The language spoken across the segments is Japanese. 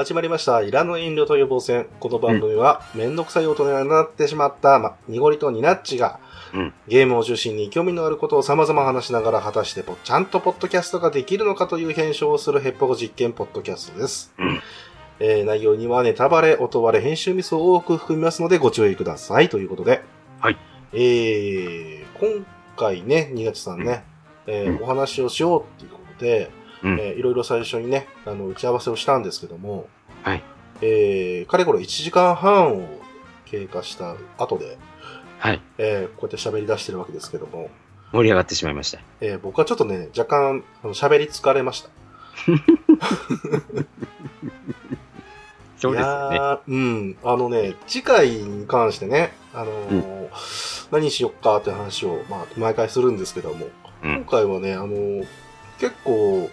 始まりました。いらぬ遠慮と予防戦。この番組は、めんどくさい大人になってしまった、ま、濁りとニナッチが、うんゲームを中心に興味のあることを様々話しながら、果たしてぽちゃんとポッドキャストができるのかという検証をするヘッポコ実験ポッドキャストです。うんえー内容にはネタバレ、音バレ、編集ミスを多く含みますのでご注意ください。ということで。はい。えー、今回ね、ニナッチさんね、えーうんお話をしようっていうことで、うんえーいろいろ最初にね、あの、打ち合わせをしたんですけども、はい。えー、かれこれ1時間半を経過した後で、はい。えーこうやって喋り出してるわけですけども、盛り上がってしまいました。えー僕はちょっとね、若干、あの喋り疲れました。そうですよね。いやーうん。あのね、次回に関してね、あのー何しよっかって話を、まあ、毎回するんですけども、うん今回はね、あのー結構、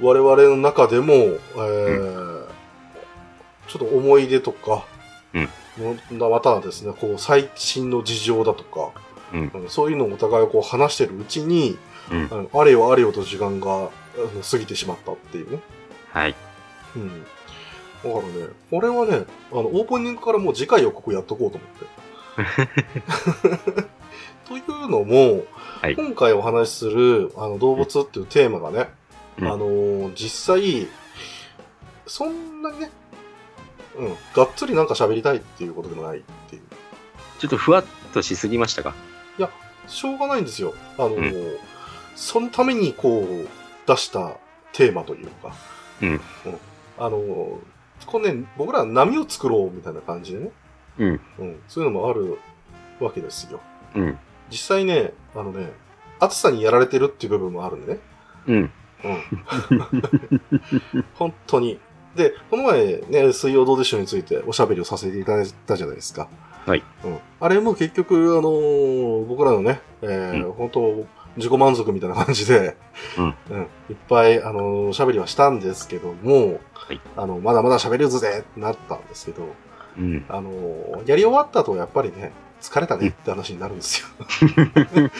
我々の中でも、えーちょっと思い出とか、うんまたはですね、こう、最新の事情だとか、うんそういうのをお互いこう話してるうちに、うんあのあれよあれよと時間が過ぎてしまったっていうね。はい。うん。だからね、俺はね、あの、オープニングからもう次回予告やっとこうと思って。というのも、はい今回お話しする、あの、動物っていうテーマがね、うんあのー実際、そんなにね、うん、がっつりなんか喋りたいっていうことでもないっていう。ちょっとふわっとしすぎましたか？しょうがないんですよ。あのーうそのためにこう、出したテーマというか、うん。あのーこれね、僕らは波を作ろうみたいな感じでね、うん。うん、そういうのもあるわけですよ。うん。実際ね、あのね、暑さにやられてるっていう部分もあるんでね。うん。うん。本当に。で、この前ね、水曜どうでしょうについておしゃべりをさせていただいたじゃないですか。はい。うん。あれも結局、あのー僕らのね、えーうん本当自己満足みたいな感じで、うん。いっぱい、あのーおしゃべりはしたんですけども、はいあの、まだまだ喋れるぜってなったんですけど、うん。あのーやり終わった後はやっぱりね、疲れたねって話になるんですよ。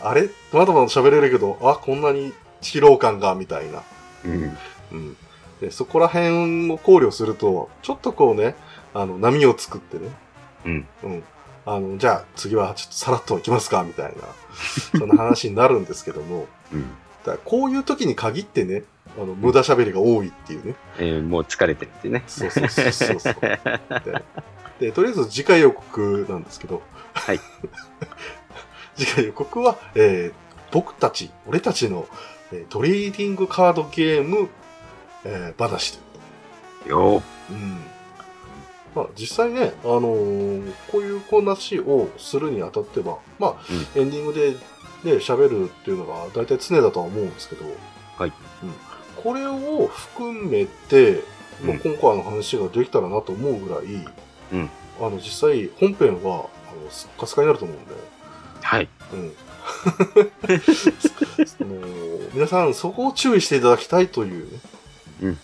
あれ？まだまだ喋れるけど、あ、こんなに疲労感が、みたいな。うん。うん。で、そこら辺を考慮すると、ちょっとこうね、あの、波を作ってね、うん。うん。あの、じゃあ次はちょっとさらっといきますか、みたいな、そんな話になるんですけども、うん。だこういう時に限ってね、あの、無駄喋りが多いっていうね。えーもう疲れてるってね。そうそうそうそうそう。でで、とりあえず次回予告なんですけど、はい。次回予告は、えー僕たち、俺たちの、えートレーディングカードゲーム、えー話というようん。まあ、実際ね、あのーこういう話をするにあたっては、まあ、エンディングでね、喋るっていうのが大体常だとは思うんですけど、はい。うん。これを含めて、まあ、うん今回の話ができたらなと思うぐらい、うんあの、実際本編は、あの、スッカスカになると思うんで、はい。うん。その皆さん、そこを注意していただきたいというね。うん。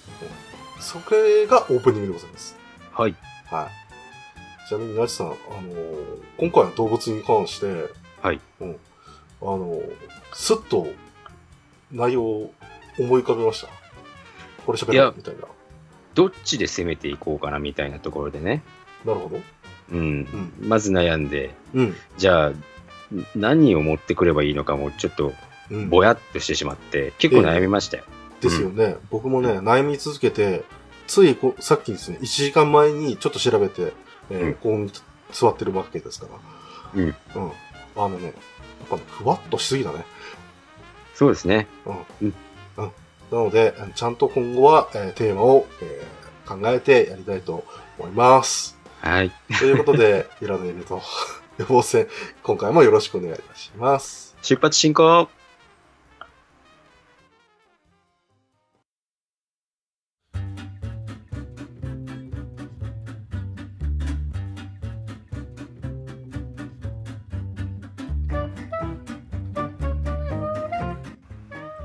それがオープニングでございます。はい。はい。ちなみに、なちさん、あのー今回の動物に関して、はい。うん。あのーすっと内容を思い浮かべました？これ喋るみたいな。どっちで攻めていこうかなみたいなところでね。なるほど。うん。まず悩んで、うん。じゃあ、何を持ってくればいいのかもちょっとうん。ぼやっとしてしまって、結構悩みましたよ。ですよね。僕もね、悩み続けて、ついこさっきですね、1時間前にちょっと調べて、えーうんここに座ってるわけですから。うん。うん。あのね、やっぱね、ふわっとしすぎだね。そうですね。なので、ちゃんと今後は、えーテーマを、えー考えてやりたいと思います。はい。ということで、いらぬエビと予防戦、今回もよろしくお願いいたします。出発進行。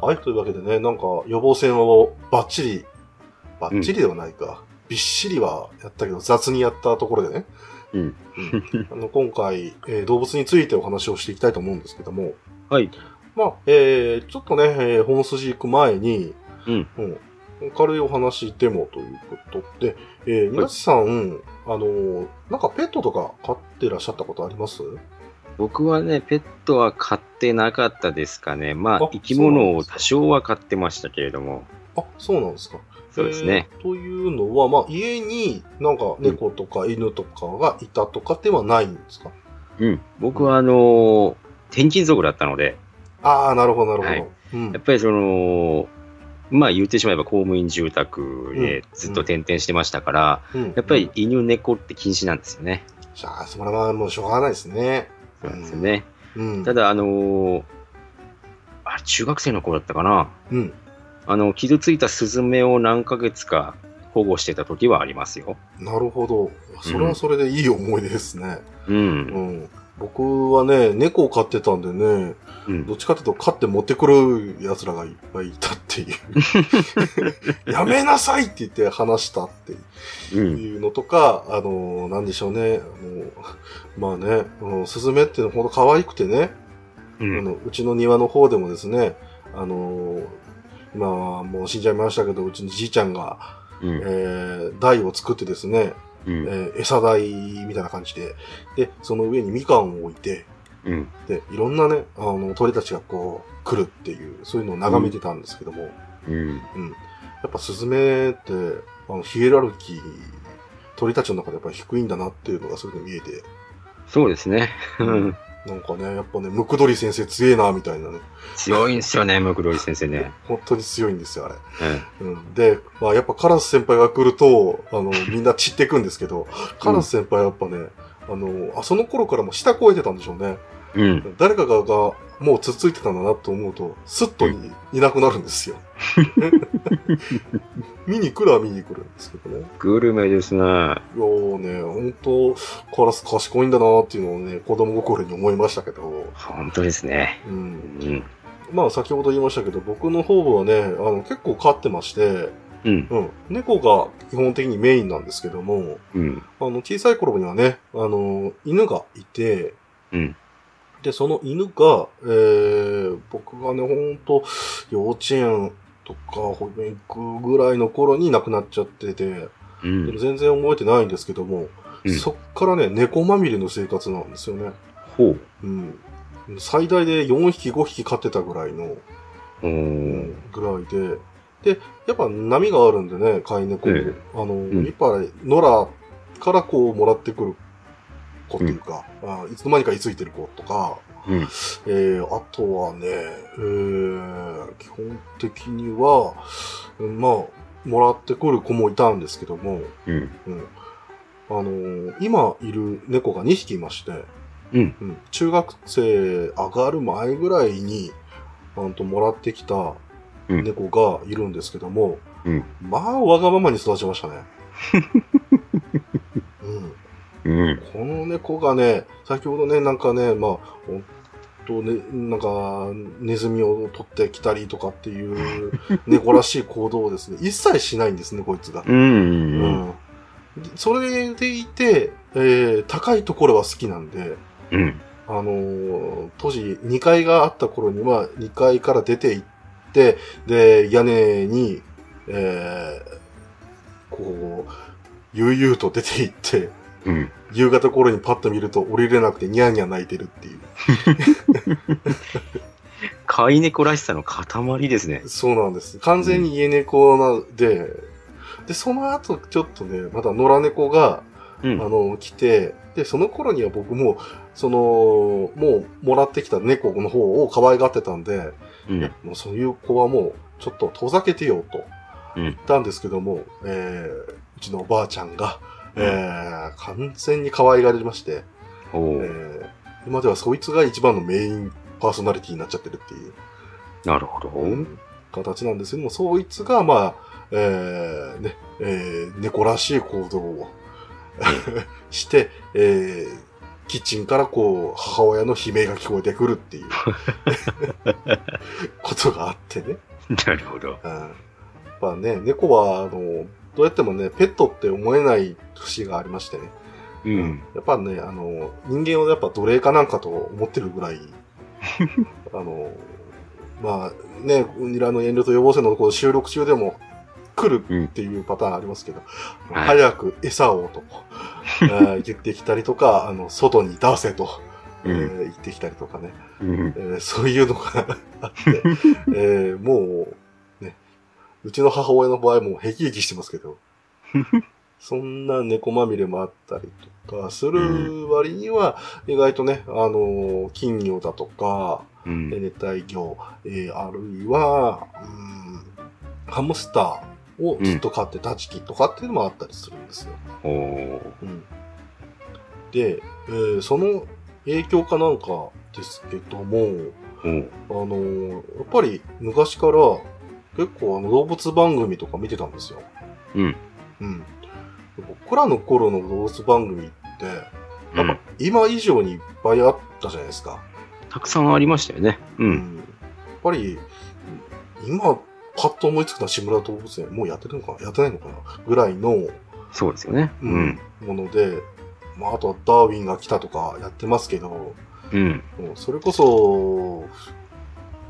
はい、というわけでね、なんか予防戦をバッチリ、バッチリではないか、びっしりはやったけど雑にやったところでね、うん。うんあの今回、えー動物についてお話をしていきたいと思うんですけども、はい。まあ、えー、ちょっとね、えー本筋行く前に、うん。うん軽いお話でもということで、えー、皆さん、あの、なんかペットとか飼ってらっしゃったことあります？僕はね、ペットは飼ってなかったですかね。まああ、生き物を多少は飼ってましたけれども。あ、そうなんですか。そうですね。えーというのは、まあ、家になんか猫とか犬とかがいたとかではないんですか、うん。僕は、あのー転勤族だったので、ああ、なるほど、なるほど。はいうんやっぱりその、まあ言ってしまえば公務員住宅でずっと転々してましたから、うんやっぱり犬猫って禁止なんですよね。じゃあ、それはもうしょうがないですね。そうなんですよね。うん。ただ、あのーあ中学生の頃だったかな。うん。あの、傷ついたスズメを何ヶ月か保護してた時はありますよ。なるほど。それはそれでいい思い出ですね。う。うんん。僕はね、猫を飼ってたんでね、うんどっちかっていうと飼って持ってくる奴らがいっぱいいたっていう。やめなさいって言って話したってうん。いうのとか、あの、なんでしょうね。あのまあね、あのスズメっていうのほど可愛くてね、うあん。のうちの庭の方でもですね、あの今はもう死んじゃいましたけど、うちのじいちゃんが、うん。えー台を作ってですね、うん。えー餌台みたいな感じで、で、その上にみかんを置いて、うん。で、いろんなね、あの、鳥たちがこう、来るっていう、そういうのを眺めてたんですけども、うん。うん。やっぱスズメって、あの、ヒエラルキー、鳥たちの中でやっぱり低いんだなっていうのがそういうの見えて、そうですね。うんなんかね、やっぱね、ムクドリ先生強えな、みたいなね、強いんですよね、ムクドリ先生ね。本当に強いんですよ、あれ。うん。うん。で、まあやっぱカラス先輩が来ると、あの、みんな散っていくんですけど、カラス先輩はやっぱね、あの、あその頃からも下越えてたんでしょうね。うん。誰かががもうつっついてたんだなと思うと、スッとい,、いなくなるんですよ。見に来るは見に来るんですけどね。グルメですね。いやーね、本当カラス賢いんだなっていうのをね、子供心に思いましたけど、本当ですね。うん。うん。まあ先ほど言いましたけど、僕の方はね、あの結構飼ってまして、うん。うん。猫が基本的にメインなんですけども、うん。あの小さい頃にはね、あの、犬がいて、うん。で、その犬が、えー、僕がね、ほんと、幼稚園とか保育園行くぐらいの頃に亡くなっちゃってて、うん。全然覚えてないんですけども、うんそっからね、猫まみれの生活なんですよね。ほう。うん。最大で4匹、5匹飼ってたぐらいの、う。うんん、ぐらいで、で、やっぱ波があるんでね、飼い猫も。ええあの、んやっぱり野良からこうもらってくる子っていうか、あいつの間にか居ついてる子とか、うん。えー、あとはね、えー、基本的には、うんまあ、もらってくる子もいたんですけども、うん。うん。あのー今いる猫が2匹いまして、うん。うん、中学生上がる前ぐらいに、あんともらってきたうん猫がいるんですけども、うんまあ、わがままに育ちましたね。うん、うん。この猫がね、先ほどね、なんかね、まあ、ほんとね、なんか、ネズミを取ってきたりとかっていう 猫らしい行動をですね、一切しないんですね、こいつが。うん。うん。うんそれでいて、えー高いところは好きなんで、うん。あのー当時2階があった頃には2階から出て行って、で、屋根に、えーこう、悠々と出て行って、うん。夕方頃にパッと見ると降りれなくてニャーニャー泣いてるっていう。飼い猫らしさの塊ですね。そうなんです。完全に家猫なで、で、その後ちょっとね、まだ野良猫が、うん。あの、来て、で、その頃には僕も、その、もうもらってきた猫の方を可愛がってたんで、うん。もうそういう子はもう、ちょっと遠ざけてよとうん言ったんですけども、えー、うちのおばあちゃんが、うんえー、完全に可愛がりまして、おえーー、今ではそいつが一番のメインパーソナリティになっちゃってるっていう、なるほど。形なんですけども、そいつが、まあ、えー、ね、えー、猫らしい行動を して、えー、キッチンからこう、母親の悲鳴が聞こえてくるっていう ことがあってね。なるほど。うんやっぱね、猫は、あの、どうやってもね、ペットって思えない節がありましてね。うん。やっぱね、あの、人間をやっぱ奴隷かなんかと思ってるぐらい、あの、まあね、ウニラの遠慮と予防線のこう収録中でも来るっていうパターンありますけど、はい。早く餌をと、えー言ってきたりとか、あの、外に出せと、えーうん言ってきたりとかね、うん。えーそういうのがあって、えーもう、ね、うちの母親の場合もへきへきしてますけど、そんな猫まみれもあったりとかする割には、意外とね、あの、金魚だとか、うん。熱帯魚、えーあるいは、うん、ハムスターをずっと飼ってた時期とかっていうのもあったりするんですよ。うん、で、えーその影響かなんかですけども、あのーやっぱり昔から結構あの動物番組とか見てたんですよ。うん。うん。僕らの頃の動物番組って、うんやっぱ今以上にいっぱいあったじゃないですか。たくさんありましたよね。う。うんんやっぱり、今、パッと思いつくのは志村動物園、もうやってるのかな？やってないのかな？ぐらいの、そうですよね。ううんん。もので、まあ、あとはダーウィンが来たとかやってますけど、うん。もうそれこそ、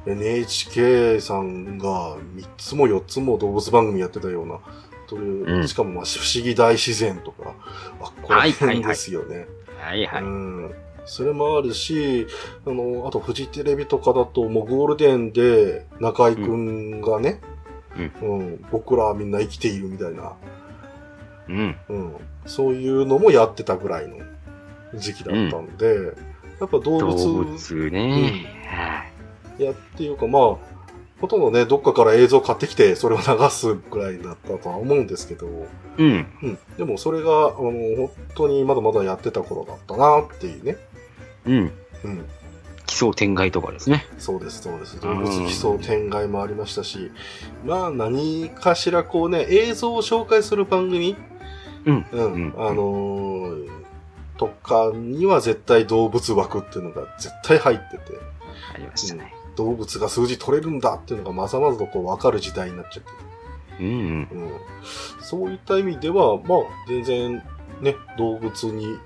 NHK さんが3つも4つも動物番組やってたような、それうんしかもまあ不思議大自然とか、あ、これはいはいはい辺ですよね。はいはい。うん。それもあるし、あの、あとフジテレビとかだと、もうゴールデンで中井くんがね、うん、僕らはみんな生きているみたいな、うん。うん、そういうのもやってたぐらいの時期だったんで、やっぱ動動物物ね。はいやっていうか、まあ、ほとんどね、どっかから映像買ってきて、それを流すぐらいだったとは思うんですけど、うん。うん。でもそれが、あの、本当にまだまだやってた頃だったなっていうね。うん。うん。奇想天外とかですね。そうです、そうです。うん動物奇想天外もありましたし、まあ何かしらこうね、映像を紹介する番組、うん。うん、うんあのーとかには絶対動物枠っていうのが絶対入ってて、ありましたね。動物が数字取れるんだっていうのがまざまざとこう分かる時代になっちゃってて、うん。うん、そういった意味では、まあ全然ね、動物に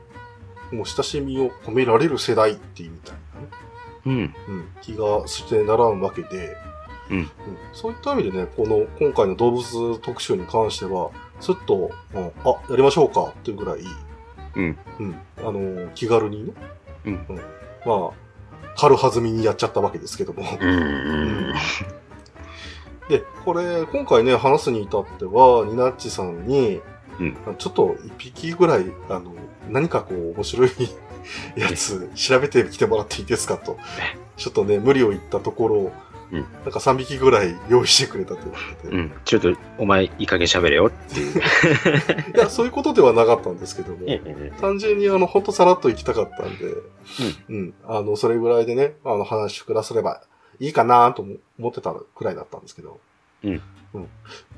もう親しみを込められる世代っていうみたいなね。うん。うん、気がしてならんわけで、うんそういった意味でね、この今回の動物特集に関しては、すっと、うんあ、やりましょうかっていうぐらい、うん。うん、あのー気軽にね、うん。まあ、軽はずみにやっちゃったわけですけども。うん。で、これ、今回ね、話すに至っては、ニナッチさんに、うんちょっと一匹ぐらい、あの、何かこう、面白い やつ、調べてきてもらっていいですかと。ちょっとね、無理を言ったところ、うん。なんか3匹ぐらい用意してくれたということで。うん。ちょっと、お前、いい加減喋れよっていう。いや、そういうことではなかったんですけども、ええ単純にあの、ほんとさらっと行きたかったんで、うん、あの、それぐらいでね、あの、話くださればいいかなと思ってたくらいだったんですけど、うん。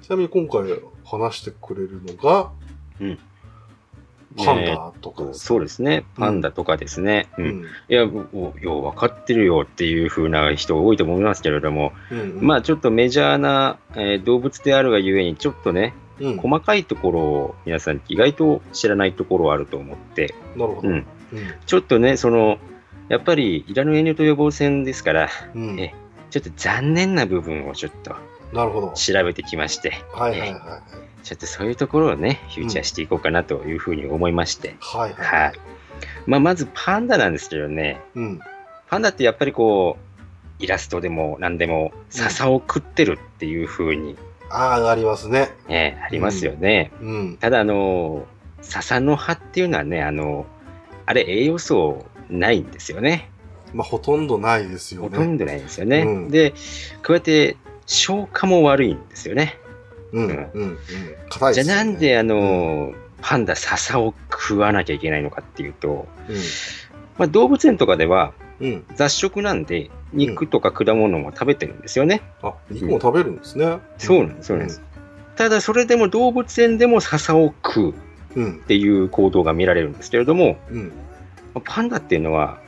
ちなみに今回話してくれるのが、うんパンダとかですか、そうですね。パンダとかですね。う。うんん。いや、およう分かってるよっていう風な人多いと思いますけれども、うんうんまあちょっとメジャーな、えー動物であるがゆえに、ちょっとね、うん、細かいところを皆さん意外と知らないところあると思って、なるほど。うん。ちょっとね、その、やっぱり、いらぬ遠慮と予防線ですから、うん。うんえちょっと残念な部分をちょっとなるほど。調べてきまして、はいはいはいはい。ちょっとそういうところをね、フューチャーしていこうかなというふうに思いまして、はいはい。はい。まあ、まずパンダなんですけどね、うん。パンダってやっぱりこう、イラストでも何でも笹を食ってるっていうふうに、ああ、ありますね。ね、ありますよね。うん。ただ、あの、笹の葉っていうのはね、あの、あれ栄養素ないんですよね。まあ、ほとんどないですよね。ほとんどないんですよね。うんで、こうやって消化も悪いんですよね。うん、うん、うん。硬いじゃ。あなんであの、パンダ笹を食わなきゃいけないのかっていうと、まあ、動物園とかではうん。うん。雑食なんで肉とか果物も食べてるんですよね。あ、肉も食べるんですね。そうなんです、そうなんです。ただそれでも動物園でも笹を食うっうん。ていう行動が見られるんですけれども、うん。パンダっていうのは、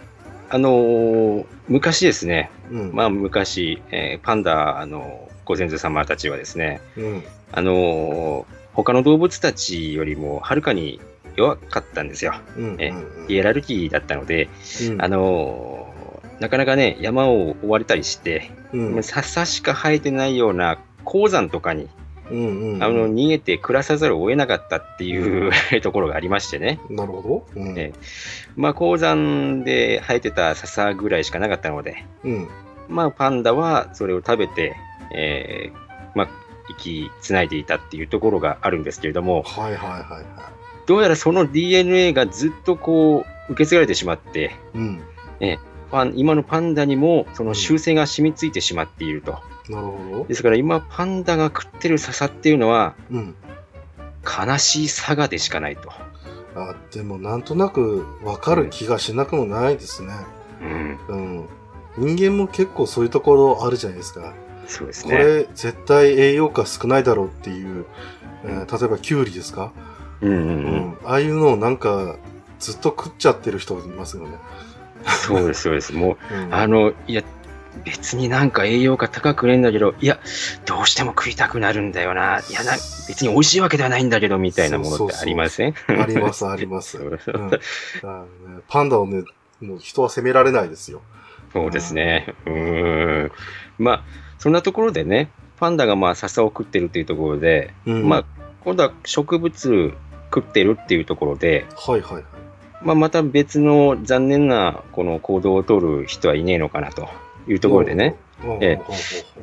あのー昔ですね、うん。まあ昔、えーパンダ、あのご先祖様たちはですね、うん。あのー他の動物たちよりもはるかに弱かったんですよ。うん。えうんヒエラルキーだったので、うんあのーなかなかね、山を追われたりして、うん。笹しか生えてないような鉱山とかに、うんうん。あの逃げて暮らさざるを得なかったっていう ところがありましてね、なるほど。うん。えまあ、鉱山で生えてた笹ぐらいしかなかったので、うん。まあ、パンダはそれを食べて、えーまあ、生きつないでいたっていうところがあるんですけれども、はいはいはいはどうやらその DNA がずっとこう受け継がれてしまって、い。うん。パン今のパンダにもその習性が染みついてしまっていると。なるほど。ですから今パンダが食ってる笹っていうのはうん。悲しいサガでしかないと。あ、でもなんとなくわかる気がしなくもないですね。うん、うん。人間も結構そういうところあるじゃないですか。そうですね。これ絶対栄養価少ないだろうっていう、えー例えばキュウリですか、うんうんううん。ああいうのをなんかずっと食っちゃってる人いますよね。そうです、そうです。もう、うん、あの、いや、別になんか栄養価高くねえんだけど、いや、どうしても食いたくなるんだよな。いやな、別に美味しいわけではないんだけど、みたいなものってありません？ありますあります。そううんパンダをね、もう人は責められないですよ。そうですね。うーん。まあ、そんなところでね、パンダがまあ笹を食ってるっていうところで、うん、まあ、今度は植物食ってるっていうところで、はいはいはい。まあ、また別の残念なこの行動を取る人はいねえのかなというところでね、うん。え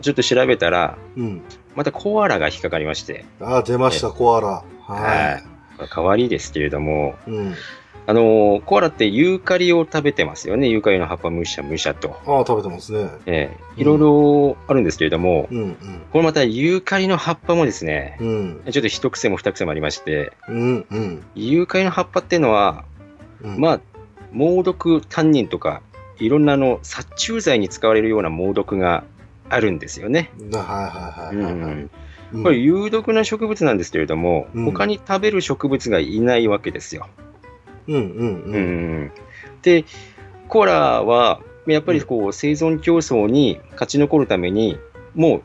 ちょっと調べたら、うん。またコアラが引っかかりまして、あ、出ました、コアラ。ははい代わりですけれども、い。うん。あのコアラってユーカリを食べてますよね、ユーカリの葉っぱむしゃむしゃと。ああ、食べてますね。ええいろいろあるんですけれども、うんこれまたユーカリの葉っぱもですね、うん。うん。ちょっと一癖も二癖もありまして、うんうん。ユーカリの葉っぱっていうのは、うん、まあ、猛毒タンニンとか、いろんなあの殺虫剤に使われるような猛毒があるんですよね。いはいはいはいはい。うんうんこれ有毒な植物なんですけれども、うん他に食べる植物がいないわけですよ。うんうんううん。んで、コアラはやっぱりこう生存競争に勝ち残るために、もう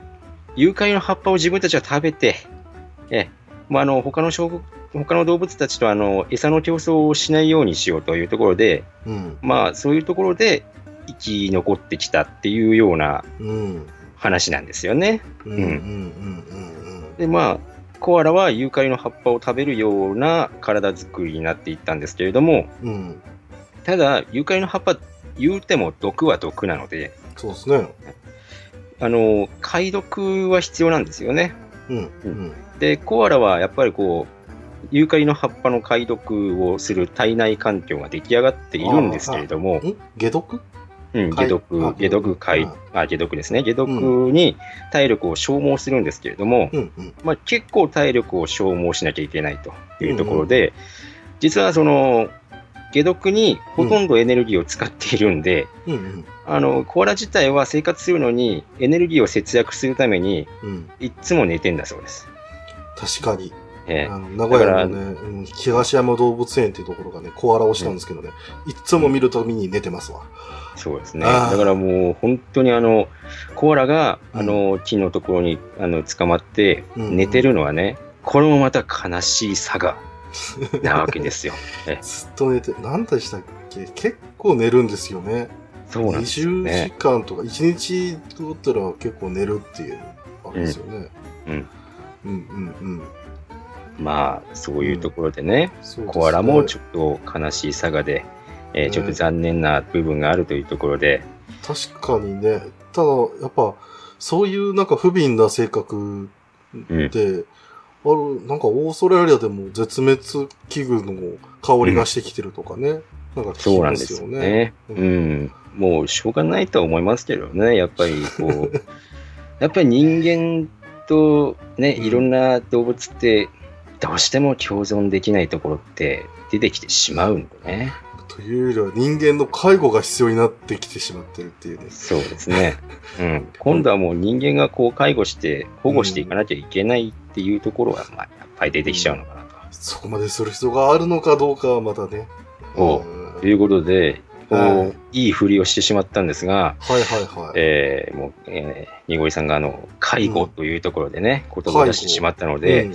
ユーカリの葉っぱを自分たちは食べて、えまあ、あの他の植他の動物たちとあの餌の競争をしないようにしようというところで、うんまあ、そういうところで生き残ってきたっていうようなうん話なんですよね。で、まあ、コアラはユーカリの葉っぱを食べるような体作りになっていったんですけれども、うんうん。ただ、ユーカリの葉っぱ、言うても毒は毒なので、そうですね。あの、解毒は必要なんですよね。うんうんで、コアラはやっぱりこう、ユーカリの葉っぱの解毒をする体内環境が出来上がっているんですけれども、ん解毒？うん、解解毒、あ解毒解うん、あ、解毒ですね。解毒に体力を消耗するんですけれども、うんうんまあ、結構体力を消耗しなきゃいけないというところで、実はその、解毒にほとんどエネルギーを使っているんで、うんうんあの、コアラ自体は生活するのにエネルギーを節約するために、うん。いっつも寝てんだそうです。確かに。えあの名古屋のね、うん東山動物園っていうところがね、コアラをしたんですけどね、いっつも見るたびに寝てますわ。えそうですね。だからもう本当にあの、コアラがうんあの木のところにあの捕まってうん寝てるのはね、これもまた悲しい差が なわけですよ。えずっと寝て、何でしたっけ？結構寝るんですよね。そうなんですよ20時ね。間とか、1日とったら結構寝るっていう、あれですよね。うん。うんうんうん。まあ、そういうところでね、そうですね。コアラもちょっと悲しい差がで、えーちょっと残念な部分があるというところで、確かにね、ただ、やっぱ、そういうなんか不憫な性格うん。で、ある、なんかオーストラリアでも絶滅危惧の香りがしてきてるとかね。なんか聞きまそうなんですすよね。よね。ううんん。もうしょうがないとは思いますけどね、やっぱりこう、やっぱり人間とね、うん。いろんな動物って、どうしても共存できないところって出てきてしまうんでね。というよりは人間の介護が必要になってきてしまってるっていうね。そうですね。うん。今度はもう人間がこう介護して保護していかなきゃいけないっていうところが、まあ、やっぱり出てきちゃうのかなと。そこまでする必要があるのかどうかはまたね。おうんということで、こう、はいい、いふりをしてしまったんですが、はいはいはい。えーもう、えー、にごりさんがあの、介護というところでね、言葉を出してしまったので、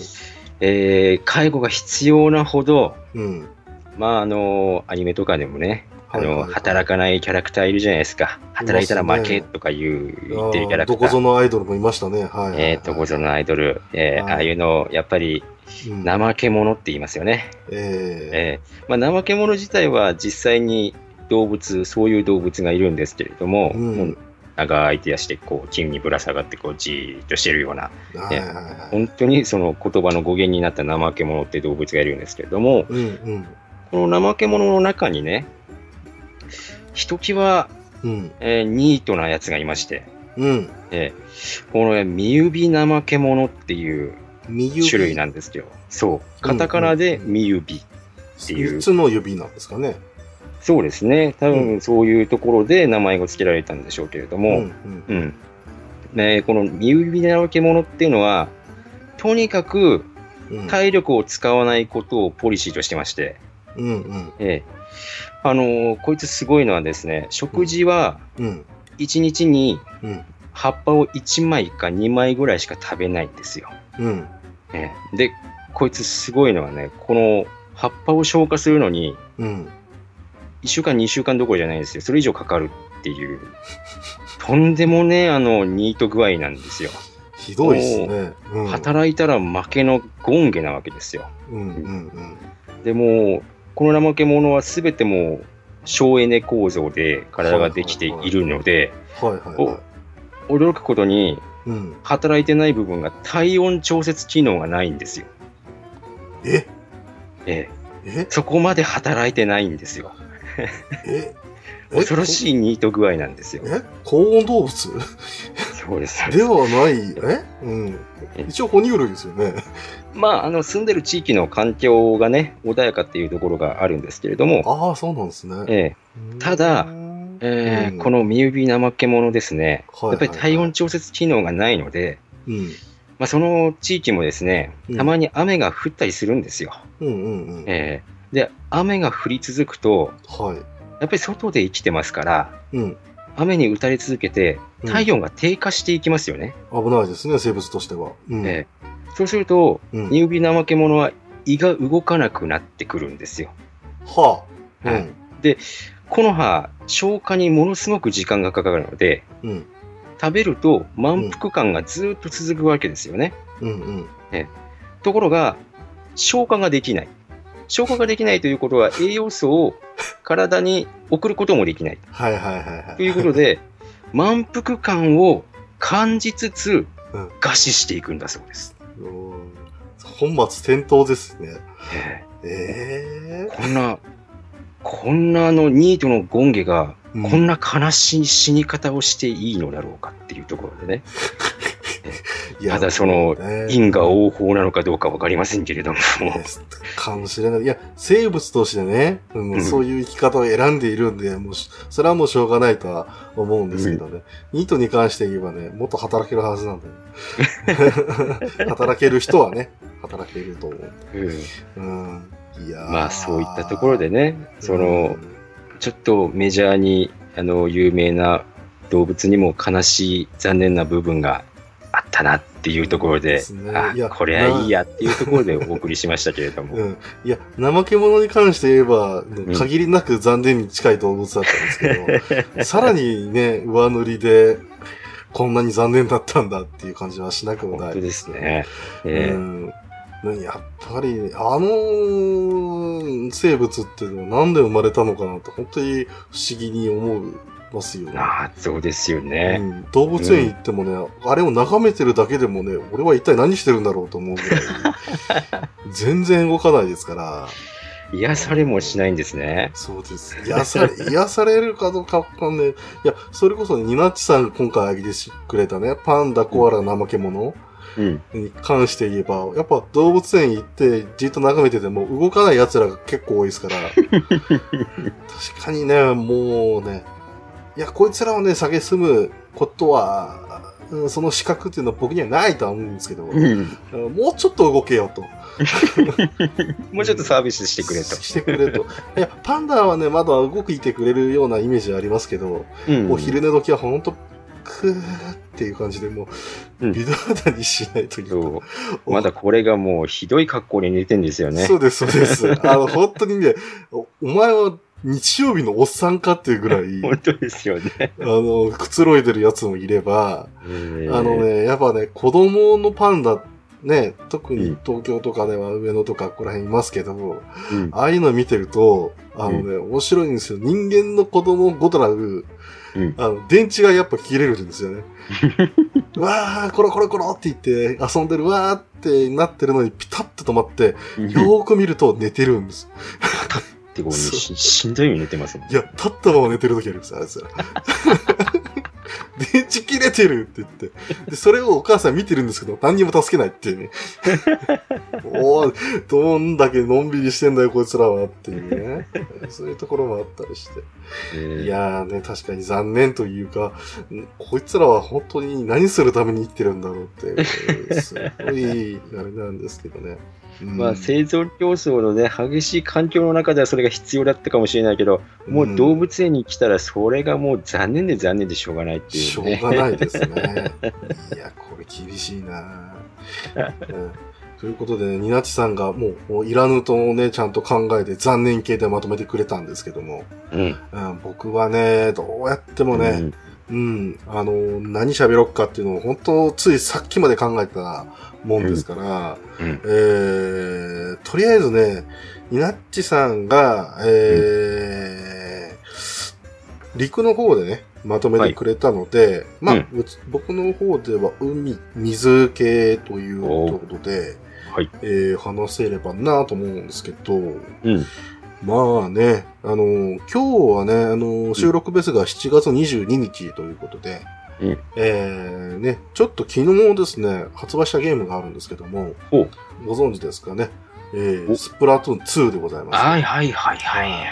えー介護が必要なほど、うん。うん。まあ、あの、アニメとかでもね、あの、はいはいはい働かないキャラクターいるじゃないですか。働いたら負けとか言う、言ってるキャラクター。どこぞのアイドルもいましたね。はいはいはい。えー、どこぞのアイドル、えーはいああいうの、やっぱり、うん怠け者って言いますよね。ええーまあ、怠け者自体は実際に動物、そういう動物がいるんですけれども、うん長い手足でこう、木にぶら下がってこう、じーっとしてるような、ーはいはいはい。本当にその言葉の語源になった怠け者って動物がいるんですけれども、うんうん。この怠け者の中にね、ひときわ、うん。えーニートなやつがいまして、うん。えーこのね、ミユビ怠け者っていう。種類なんですよ。そう。カタカナでミユビ。ていう三つの指なんですかね。そうですね。多う分そういうところで名前が付けられたんでしょうけれども、んうん。ね、このミユビ怠け者っていうのは、とにかくうん。体力を使わないことをポリシーとしてまして、うんうん。ええあのーこいつすごいのはですね、食事はうん。1日にうん。葉っぱを1枚か2枚ぐらいしか食べないんですよ。うん。ええで、こいつすごいのはね、この葉っぱを消化するのに、うん。1週間、2週間どころじゃないんですよ。それ以上かかるっていう、とんでもねえ、あの、ニート具合なんですよ。ひどいっすね。うん。働いたら負けのゴンゲなわけですよ。うんうんでも、この怠け者は全てもう省エネ構造で体ができているので。驚くことにうん。働いてない部分が体温調節機能がないんですよ。ええ？え、えそこまで働いてないんですよ。え恐ろい。しいニート具合なんですよ。え高温動物？そうです。ではない。え？うん。一応哺乳類ですよね。まあ、あの、住んでる地域の環境がね、穏やかっていうところがあるんですけれども、ああ、そうなんですね。ええ、ただうんえーうんこのミユビ怠け者ですね、はいやっぱり体温調節機能がないので、うん。まあ、その地域もですねうん、たまに雨が降ったりするんですよ。うんうんうん。えーで、雨が降り続くと、はい。やっぱり外で生きてますから、うん。雨に打たれ続けて、うん体温が低下していきますよね。危ないですね、生物としては。うん。えーそうすると、うんミユビ怠け者は胃が動かなくなってくるんですよ。はあ。はいこの葉、消化にものすごく時間がかかるので、うん。うん。食べると満腹感がずっと続くわけですよね。うんうん。ところが、消化ができない。消化ができないということは栄養素を体に送ることもできない。はいはいはいはい。ということで、満腹感を感じつつうん、餓死していくんだそうです。うん本末転倒ですね。ええええこんな、こんなあのニートのゴンゲが、うんこんな悲しい死に方をしていいのだろうかっていうところでね、いやただそのね因果応報なのかどうかわかりませんけれども、かもしれない。いや、生物としてね、うんうんそういう生き方を選んでいるんで、もうし、それはもうしょうがないとは思うんですけどね。ニートに関して言えばね、もっと働けるはずなんだよ。働ける人はね、働けると思う。うんうん。いやーまあそういったところでね、その、うんちょっとメジャーにあの有名な動物にも悲しい残念な部分があったなっていうところで、ですねあいやこれはいいやっていうところでお送りしましたけれども、うん。いや、怠け者に関して言えば、ん限りなく残念に近い動物だったんですけど、さらにね、上塗りで、こんなに残念だったんだっていう感じはしなくもない。本当ですね。うえん。やっぱり、あの生物っていうのはなんで生まれたのかなって、本当に不思議に思いますよ。ああそうですようね。ん、動物園行ってもね、あれを眺めてるだけでもね、俺は一体何してるんだろうと思うぐらい、全然動かないですから、癒されもしないんですね。そうです。癒され、癒されるかどうかわかんない。いや、それこそね、ニナッチさんが今回挙げてくれたね、パンダ、コアラ、怠け者うん。に関して言えば、やっぱ動物園行ってじっと眺めてても動かない奴らが結構多いですから、確かにね、もうね、いや、こいつらをね、下げすむことは、うんその資格っていうのは僕にはないとは思うんですけど、うんもうちょっと動けよと。もうちょっとサービスしてくれと。してくれと。いや、パンダはね、まだ動くいてくれるようなイメージありますけど、うんもう昼寝時はほんと、くーっていう感じで、もう、うん微動だにしないというか。そうまだこれがもうひどい格好に寝てんですよね。そうです、そうです。あの、本当にね、おお前は日曜日のおっさんかっていうぐらい、本当ですよね。あの、くつろいでるやつもいれば、えーあのね、やっぱね、子供のパンダ、ね、特に東京とかでは上野とかここら辺いますけど、うんああいうの見てると、あのね、面白いんですよ。人間の子供ごとなく、うんあの、電池がやっぱ切れるんですよね。わー、コロコロコロって言って遊んでるわーってなってるのにピタッと止まって、よーく見ると寝てるんです。ってこうねし しんどいように寝てますもんいや、立ったまま寝てる時あるんですよ、あいつら。電池切れてるって言って。で、それをお母さん見てるんですけど、何にも助けないっていうね。おーどんだけのんびりしてんだよ、こいつらはっていうね。そういうところもあったりして。えーいやーね、確かに残念というか、んこいつらは本当に何するために生きてるんだろうって、すごい、あれなんですけどね。うんまあ、生存競争のね、激しい環境の中ではそれが必要だったかもしれないけど、もう動物園に来たらそれがもう残念で残念でしょうがないってしょいうね。うがないですね。いや、これ厳しいな、うんということで、ね、ニナチさんがもう、もういらぬとね、ちゃんと考えて残念系でまとめてくれたんですけども、うん。うん、僕はね、どうやってもね、うん、あの、何喋ろっかっていうのを本当ついさっきまで考えてたもんですから、うん。えー、とりあえずね、ニナッチさんが、えー陸の方でね、まとめてくれたので、まあ、ううち僕の方では海、水系ということで、はいえー話せればなと思うんですけど、うん。まあね、あの、今日はね、あの、収録ベースが7月22日ということで、うん。えー、ね、ちょっと昨日ですね、発売したゲームがあるんですけども、お。ご存知ですかね、えー、お。スプラトゥーン2でございます。はいはいはいはいはい。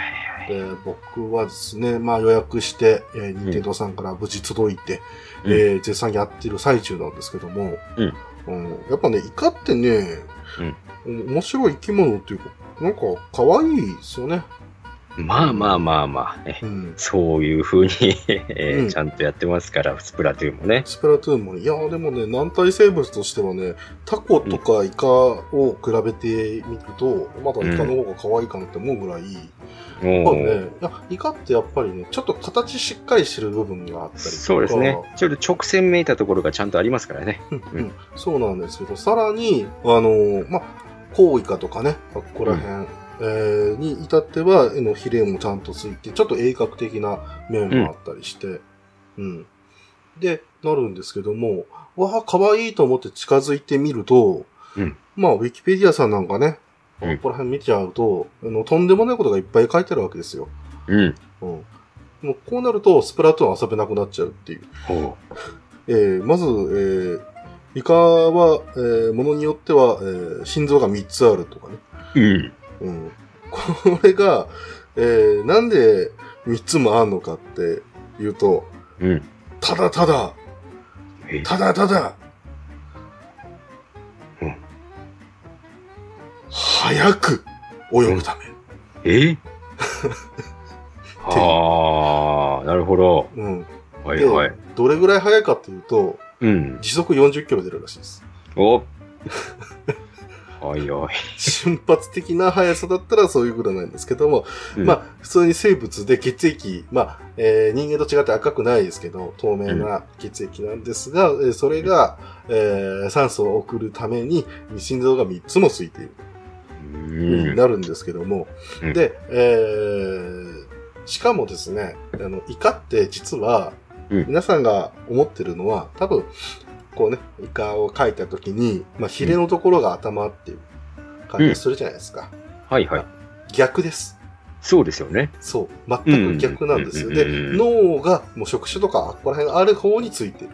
で僕はですね、まあ予約して、えー、任天堂さんから無事届いて、うん。えー絶賛やってる最中なんですけども、うん。うん。やっぱね、イカってね、面白い生き物っていうか、なんか可愛いですよね。まあまあまあまあ、ね、うん。そういうふうに、えーうんちゃんとやってますから、スプラトゥーンもね。スプラトゥーンもね、いやーでもね、軟体生物としてはね、タコとかイカを比べてみると、まだイカの方が可愛いかなって思うぐらい、おまあーね、いや、イカってやっぱりね、ちょっと形しっかりしてる部分があったりとか。そうですね。ちょっと直線めいたところがちゃんとありますからね。うんうんそうなんですけど、さらに、あのーまあ、コウイカとかね、ここら辺、えーに至っては、絵のヒレもちゃんとついて、ちょっと鋭角的な面もあったりして、うん。で、なるんですけども、わあ、可愛いと思って近づいてみると、うんまあ、ウィキペディアさんなんかね、うんここら辺見ちゃうと、あの、とんでもないことがいっぱい書いてあるわけですよ。うん。うん。もうこうなると、スプラトゥーン遊べなくなっちゃうっていう。お えーまず、えーイカは、えーものによっては、えー心臓が3つあるとかね。うん。うん。これが、えーなんで3つもあんのかっていうと、うん。ただただ、えただただ、うん早く泳ぐため。えあ あ、なるほど。うん。はいはい。どれぐらい速いかっていうと、うん。時速40キロ出るらしいです。おはいはい。瞬発的な速さだったらそういうぐらいなんですけども、うん。まあ、普通に生物で血液、まあ、えー人間と違って赤くないですけど、透明な血液なんですが、えーそれが、えー酸素を送るために心臓が3つもついている、うん。なるんですけども、うん。で、えーしかもですね、あの、イカって実は、うん。皆さんが思ってるのは、多分、こうね、イカを描いたときに、まあ、ヒレのところが頭っていう感じがするじゃないですか。はいはい。逆です。そうですよね。そう。全く逆なんですよ。で、うんうんうんうん脳が、もう触手とか、ここら辺ある方についてる。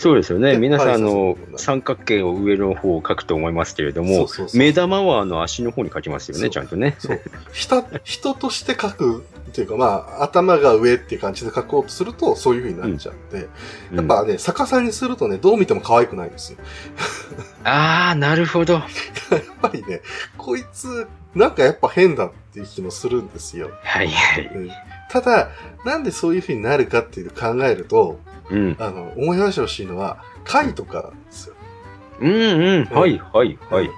そうですよね。で皆さん、あはいの三角形を上の方を描くと思いますけれども目玉はあの足の方に描きますよね、ちゃんとね。そう。人、人として描くっていうか、まあ、頭が上っていう感じで描こうとすると、そういう風になっちゃって、やっぱね、逆さにするとね、どう見ても可愛くないんですよ。ああ、なるほど。やっぱりね、こいつ、なんかやっぱ変だっていう気もするんですよ。はいはい。うんただ、なんでそういう風になるかっていう考えると、うん。あの、思い出してほしいのは、貝とかなんですよ。うんうん。はいはいはい。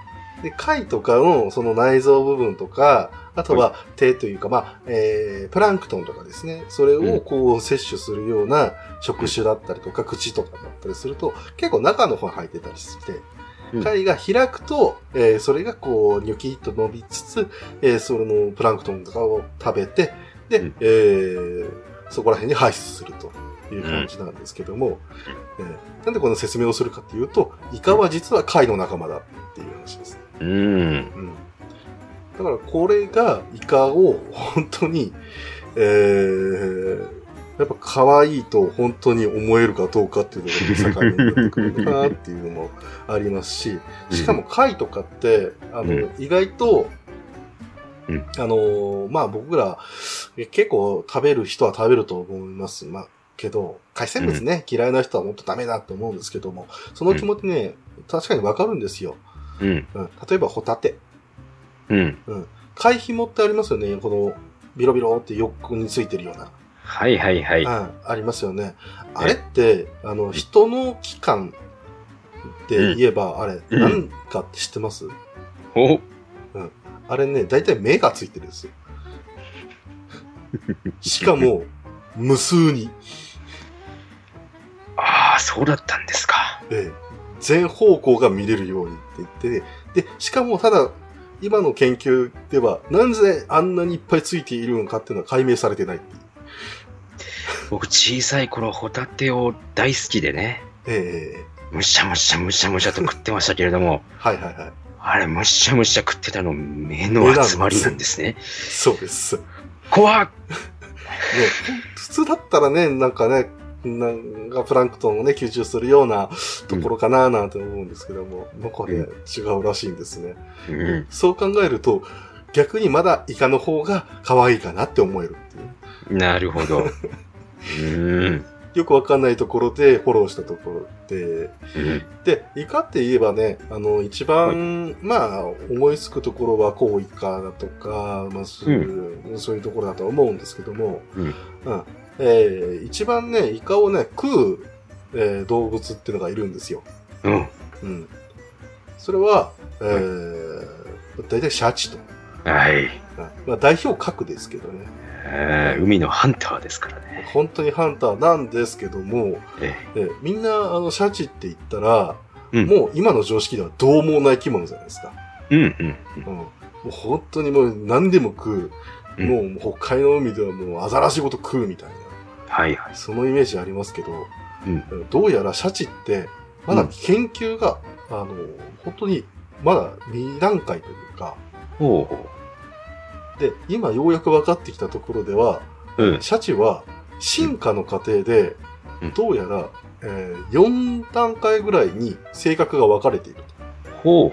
で、貝とかのその内臓部分とか、あとは手というか、まあ、えー、プランクトンとかですね、それをこう摂取するような触手だったりとか、口とかだったりすると、結構中の方に入ってたりして、うん貝が開くと、えーそれがこう、ニョキッと伸びつつ、えーそれのプランクトンとかを食べて、で、うんえーそこら辺に排出するという感じなんですけども、えーなんでこの説明をするかっていうと、イカは実は貝の仲間だっていう話ですね。うん。うん。だからこれがイカを本当に、えー、やっぱ可愛いと本当に思えるかどうかっていうのが境になってくるなっていうのもありますし、しかも貝とかって、あの、うん意外と、うんあのーまあ僕らえ結構食べる人は食べると思います。まあけど、海鮮物ね、嫌いな人はもっとダメだと思うんですけども、その気持ちね、確かにわかるんですよ。うん。うん、例えばホタテ。うん。貝紐ってありますよね。この、ビロビロって横についてるような。はいはいはい。うんありますよね。あれって、あの、人の器官って言えば、あれ、うんなんかって知ってます？おあれね、だいたい目がついてるんですよ。しかも、無数に。ああ、そうだったんですか。ええ全方向が見れるようにって言って、で、しかもただ、今の研究では、なぜあんなにいっぱいついているのかっていうのは解明されてない。僕、小さい頃、ホタテを大好きでね、ええむしゃむしゃむしゃむしゃと食ってましたけれども、はいはいはい。あれ、むしゃむしゃ食ってたの、目の集まりなんですね。そうです。ね、怖っ普通だったらね、なんかね、なんかプランクトンをね、吸収するようなところかななんて思うんですけども、なんかね、うん違うらしいんですね。うん。そう考えると、逆にまだイカの方が可愛いかなって思えるっていう。なるほど。うん。よくわかんないところでフォローしたところで、うん。で、イカって言えばね、あの、一番、まあ、思いつくところは、こうイカだとか、まあ、そういう、そういうところだと思うんですけども、うんうんえー一番ね、イカをね、食う、えー動物っていうのがいるんですよ。うん。うん。それは、えー、大体シャチと。はい。うんまあ、代表格ですけどね。えー海のハンターですからね。本当にハンターなんですけども、ええーみんな、あの、シャチって言ったら、うんもう今の常識ではどう猛な生き物じゃないですか。うんうん。うん。もう本当にもう何でも食う。うんもう北海道の海ではもうアザラシごと食うみたいな。はいはい。そのイメージありますけど、うん。どうやらシャチって、まだ研究が、あの、本当に、まだ2段階というか、ほうほで、今ようやく分かってきたところでは、う。うん。シャチは進化の過程でうん、どうやら、えー4段階ぐらいに性格が分かれていると。ほ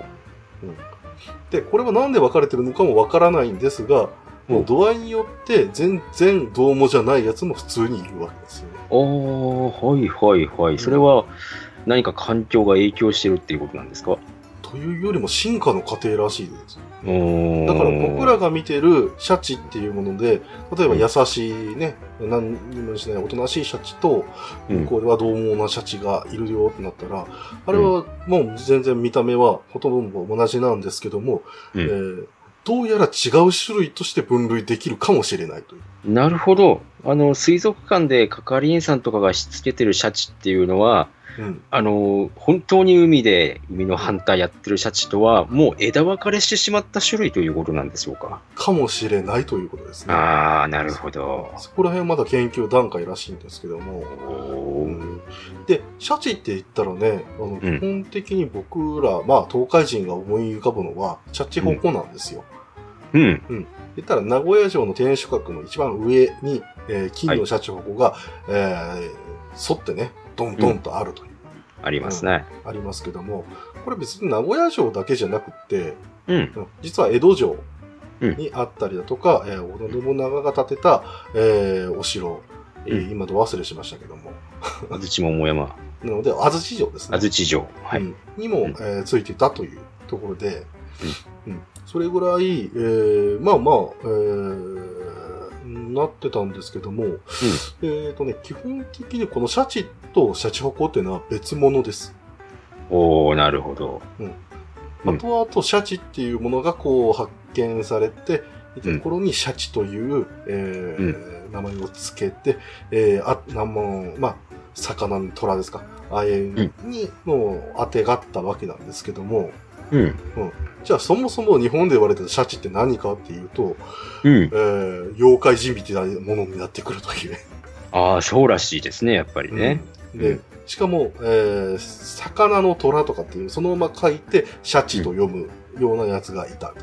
で、これはなんで分かれてるのかも分からないんですが、もう度合いによって全然どうもじゃないやつも普通にいるわけですよね。う。おー、はいはいはい。それは何か環境が影響してるっていうことなんですか？というよりも進化の過程らしいです。だから僕らが見てるシャチっていうもので、例えば優しいね、何にもしないおとなしいシャチと、こうでは獰猛なシャチがいるよってなったら、あれはもう全然見た目はほとんど同じなんですけども、うんえーどうやら違う種類として分類できるかもしれないという。なるほど。あの、水族館で係員さんとかがしつけてるシャチっていうのは、うん。あの、本当に海で海のハンターやってるシャチとは、もう枝分かれしてしまった種類ということなんでしょうか。かもしれないということですね。ああ、なるほど。そこら辺はまだ研究段階らしいんですけども。おーで、シャチって言ったらね、あのうん基本的に僕ら、まあ東海人が思い浮かぶのは、シャチホコなんですよ。うん。言ったら名古屋城の天守閣の一番上に、えー金のシャチホコが、えー沿ってね、ドンドンとあるという、ありますね。ありますけども、これ別に名古屋城だけじゃなくって、うん。うん実は江戸城うんにあったりだとか、えー織田信長が建てた、えーお城、えーうん今ど忘れしましたけども。安土桃山、なので、安土城ですね。安土城。はい。うんにも、うんえーついてたというところで、うんそれぐらい、えーまあまあ、えーなってたんですけども、えっ、とね、基本的にこのシャチとシャチホコっていうのは別物です。おー、なるほど。うんあとあとシャチっていうものがこう発見されて、いたところにシャチという、えー名前をつけて、えー、あ、なんも、まあ、魚の虎ですか。あえにの当てがったわけなんですけども、うん。じゃあそもそも日本で言われてるシャチって何かっていうと、うんえ。ー、妖怪人みたいなものになってくるという。ああ、そうらしいですね、やっぱりね。うんで、うんしかも、えー、魚の虎とかっていう、そのまま書いて、シャチと読むようなやつがいたと。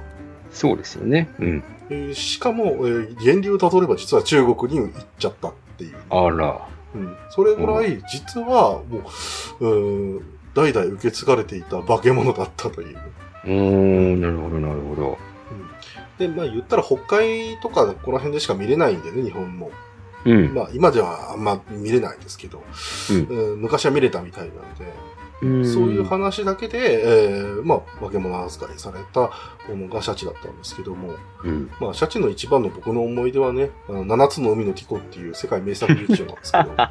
そうですよね。うん。えーしかも、えー源流をたどれば実は中国に行っちゃったっていう。あら。うん、それぐらい、実はもう、うーん、代々受け継がれていた化け物だったという。うーん、なるほど、なるほど。で、まあ言ったら北海とかこの辺でしか見れないんでね、日本も。うん。まあ今ではあんま見れないですけど、うん昔は見れたみたいなんで、うんそういう話だけで、えーまあ化け物扱いされたものがシャチだったんですけども、うん。まあシャチの一番の僕の思い出はね、あの七つの海のティコっていう世界名作劇場なんですけど、あ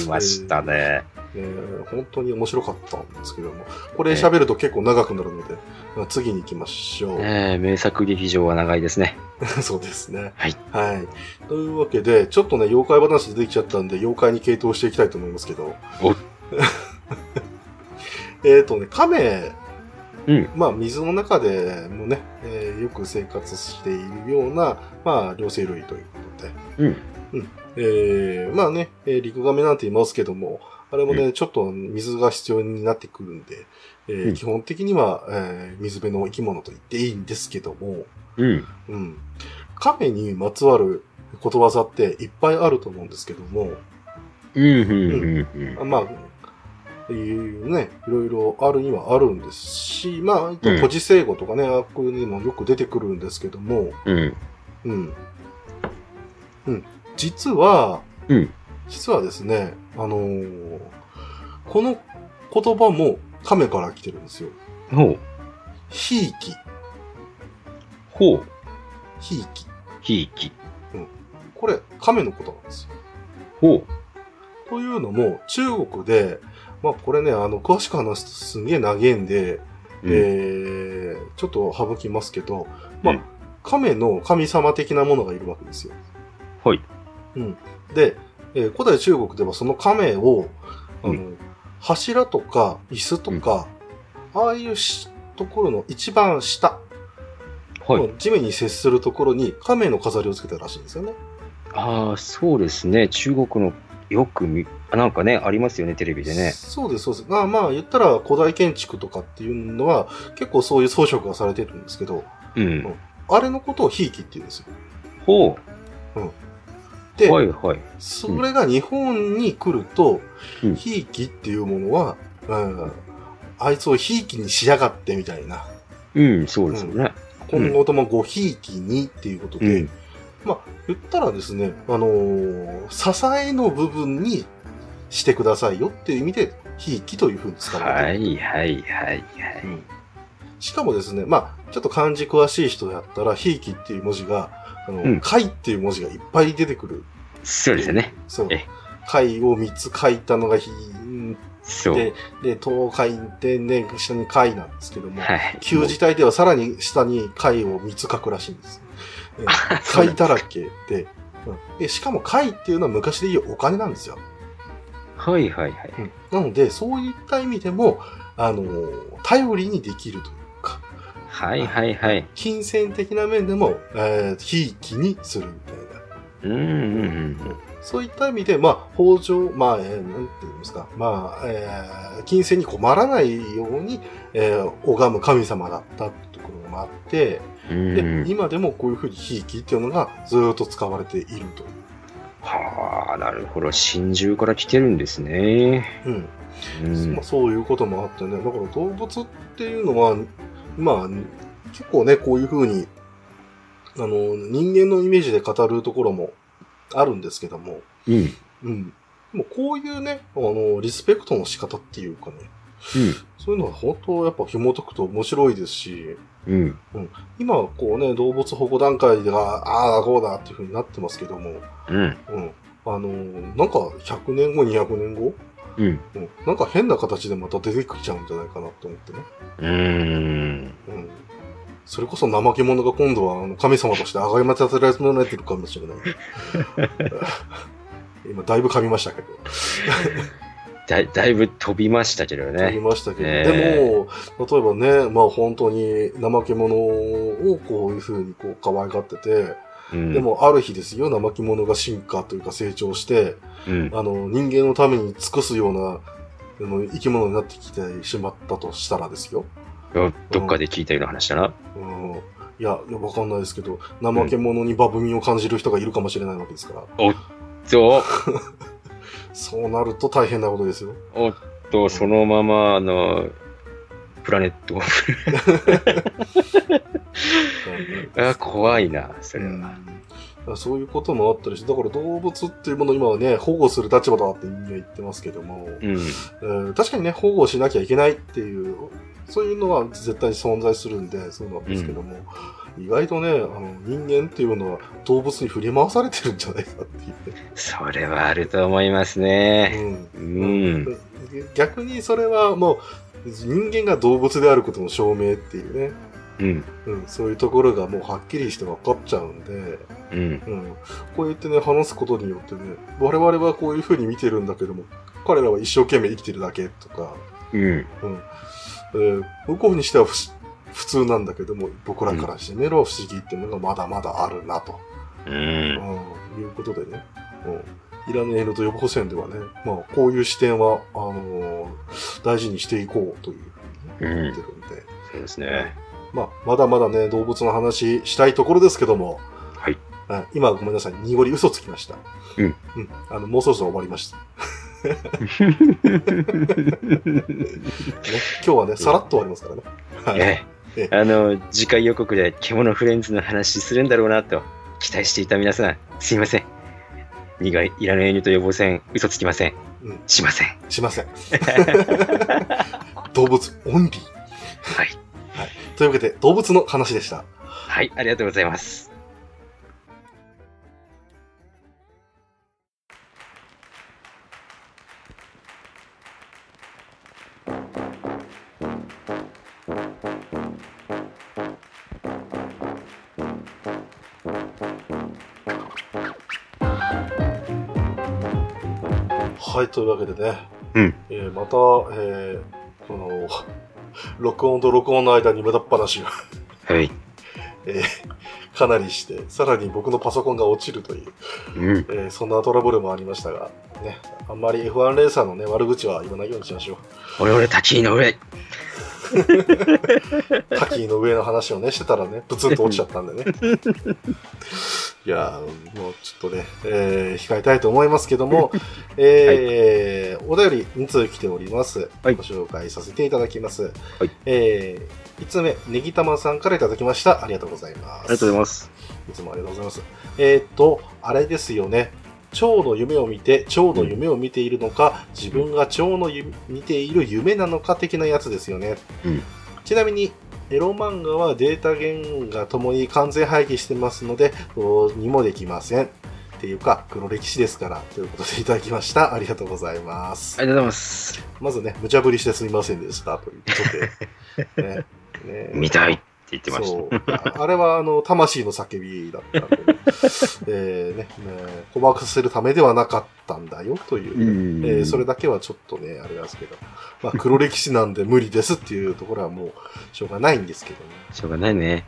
りましたね。えー本当に面白かったんですけども、これ喋ると結構長くなるので、まあ次に行きましょう。ええ名作劇場は長いですね。そうですね。はい。はい。というわけで、ちょっとね、妖怪話出てきちゃったんで、妖怪に傾倒していきたいと思いますけど。お えっとね、亀、うん。まあ、水の中でもね、えーよく生活しているような、まあ、両生類ということで。うん。えーまあね、えー、陸亀なんて言いますけども、あれもね、ちょっと水が必要になってくるんで、えーうん基本的には、えー水辺の生き物と言っていいんですけども、うん。うん。亀にまつわることわざっていっぱいあると思うんですけども、うん。うん。うん。あまあ、いうね、いろいろあるにはあるんですし、まあ、古事成語とかね、あこういうにもよく出てくるんですけども、うん。うん。うん。実は、うん実はですね、あのーこの言葉も亀から来てるんですよ。ほう。ひいき。ほう。ひいき。ひいき。これ、亀のことなんですよ。ほう。というのも、中国で、まあこれね、あの、詳しく話すとすんげえ長いんで、うんえー、ちょっと省きますけど、まあ、うん亀の神様的なものがいるわけですよ。はい。うん。で、えー古代中国ではその亀を、あの、う柱とか椅子とか、ああいうしところの一番下、はい。地面に接するところに亀の飾りをつけたらしいんですよね。ああ、そうですね。中国のよく見、あなんかね、ありますよね、テレビでね。そうです、そうです。まあまあ言ったら古代建築とかっていうのは結構そういう装飾がされてるんですけど、うん。あれのことをひいきって言うんですよ。ほで、う。はいはい。それが日本に来ると、うんひいきっていうものは、うん、あいつをひいきにしやがってみたいな、うん、そうですよね。今後ともごひいきにっていうことで、うんまあ言ったらですね、あのー支えの部分にしてくださいよっていう意味で、ひいきというふうに使われてる。はいはいはいはい。しかもですね、まあ、ちょっと漢字詳しい人やったら、ひいきっていう文字が、あの、うん貝っていう文字がいっぱい出てくる。そうですよね。そうえ。貝を3つ書いたのがひ、そう。で、で、東海でね、下に貝なんですけども、はい。旧字体ではさらに下に貝を3つ書くらしいんです。え貝だらけで、うんで、しかも貝っていうのは昔で言うお金なんですよ。はいはいはい。なので、そういった意味でも、あの、頼りにできるというか、はいはいはい。金銭的な面でも、えー、ひいきにするみたいな。うんうんうん。そういった意味で、まあ、北条、まあ、えーなんていうんですか、まあ、えー金銭に困らないように、えー拝む神様だったってところもあって、うんで、今でもこういうふうにひいきっていうのがずーっと使われているという。はあ、なるほど。真珠から来てるんですね。うん。うんまあ、そういうこともあってね、だから動物っていうのは、まあ、結構ね、こういうふうに、あの、人間のイメージで語るところもあるんですけども、うん。うん。でもこういうね、あの、リスペクトの仕方っていうかね、そういうのは本当やっぱ紐解くと面白いですし、うん。今はこうね、動物保護段階では、ああ、こうだっていうふうになってますけども、うん。うん。あの、なんか100年後、200年後、うん。うん、なんか変な形でまた出てきちゃうんじゃないかなと思ってね。うん。うん。それこそ怠け者が今度はあの神様として崇め立てられてるかもしれない。今、だいぶ噛みましたけど。だいだいぶ飛びましたけど噛みね。ましたけど、えでも、例えばね、まあ本当に怠け者をこういうふうにこう可愛がってて、うん、でもある日ですよ、怠け者が進化というか成長して、うん、あの、人間のために尽くすような、あの生き物になってきてしまったとしたらですよ。どっかで聞いたような話だな。うん。いや、いやわかんないですけど、怠け者にバブミを感じる人がいるかもしれないわけですから、そう、そうなると大変なことですよ。おっと、そのまま、あの、プラネット。を あ怖いな、それは。うん。そういうこともあったりして、だから動物っていうものを今はね、保護する立場だって人間は言ってますけども、うん、えー確かにね、保護しなきゃいけないっていう、そういうのは絶対に存在するんで、そうなんですけども、意外とね、あの人間っていうのは動物に振り回されてるんじゃないかっていう。ね。それはあると思いますね。ううん。ん。逆にそれはもう人間が動物であることの証明っていうね、うん。うん、そういうところがもうはっきりして分かっちゃうんで、うん。うん、こうやってね話すことによってね我々はこういうふうに見てるんだけども彼らは一生懸命生きてるだけとか、うん。うん。えー向こうにしては普通なんだけども僕らからしてみれば不思議っていうのがまだまだあるなと、う。うんん、いうことでね、うん、イラネールと予防線ではね、まあ、こういう視点はあのー大事にしていこうというふうに言ってるんで、そうですね。まあ、まだまだね、動物の話したいところですけども、はい。あ今ごめんなさい、濁り嘘つきました。うん。うん。あの、もうそろそろ終わりました。ね、今日はね、さらっと終わりますからね。はい。えええ、あの、次回予告で獣フレンズの話するんだろうなと期待していた皆さん、すいません。苦いいらぬユニと予防線、嘘つきません。うんしません。しません。動物オンリー。はい。というわけで、動物の話でした。はい、ありがとうございます。はい、というわけでね、うんえーまた、えーこの、録音と録音の間に無駄っ話が、はい。えーかなりして、さらに僕のパソコンが落ちるという、うん。えーそんなトラブルもありましたが、ね、あんまり F1 レーサーのね、悪口は言わないようにしましょう。俺俺滝の上。滝の上の話をね、してたらね、ブツンと落ちちゃったんでね。いやーもうちょっとね、えー控えたいと思いますけども、えーお便り2通来ております。はいご紹介させていただきます。はいえー、5つ目、ネギタマさんからいただきました。ありがとうございます。ありがとうございます。いつもありがとうございます。えーっと、あれですよね。蝶の夢を見て、蝶の夢を見ているのか、自分が蝶の夢見ている夢なのか的なやつですよね。うんちなみに、エロ漫画はデータ原画ともに完全廃棄してますので、どうにもできません。っていうか、黒歴史ですから、ということでいただきました。ありがとうございます。ありがとうございます。まずね、無茶ぶりしてすみませんでした。ということで。ねね見たい言ってましそう。ああれは、あの、魂の叫びだったんで、えーね、ね、鼓膜させるためではなかったんだよ、という。うんえーそれだけはちょっとね、あれなんですけど、まあ、黒歴史なんで無理ですっていうところはもう、しょうがないんですけどね。た。しょうがないね。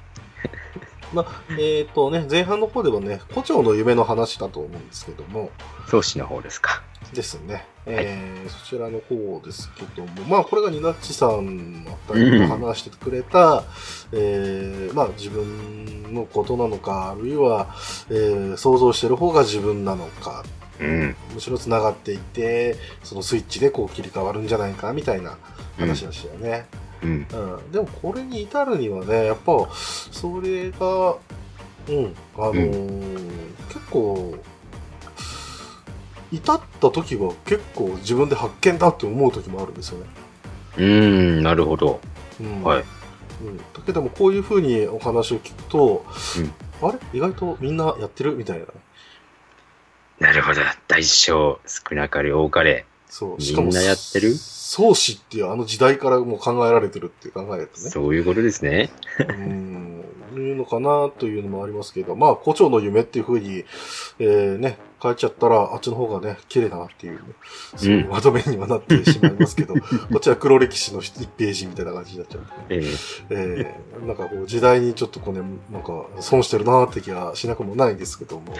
まあ、えっ、とね、前半の方ではね、胡蝶の夢の話だと思うんですけども、宗師の方ですか。ですね。えーそちらの方ですけども、まあ、これがニナッチさんのあたりが話してくれた、えーまあ、自分のことなのか、あるいは、えー想像してる方が自分なのか、うん。むしろ繋がっていて、そのスイッチでこう切り替わるんじゃないか、みたいな話でしたよね。うん。うん、でもこれに至るにはね、やっぱ、それが、うん、あのー結構、至った時は結構自分で発見だって思う時もあるんですよね。うん、なるほど。うん、はい。うん。だけどもこういう風にお話を聞くと、あれ？意外とみんなやってる？みたいな。なるほど。大小、少なかれ多かれ、そう。みんなやってる？創始っていうあの時代からもう考えられてるって考えるとね。そういうことですね。うん、いうのかなというのもありますけど、まあ、胡蝶の夢っていうふうに、えー、ね、変えちゃったら、あっちの方がね、綺麗だなっていう、ね、そういうまとめにはなってしまいますけど、こっちは黒歴史の1ページみたいな感じになっちゃう、ね。ええー、なんかこう、時代にちょっとこうね、なんか損してるなって気がしなくもないんですけども。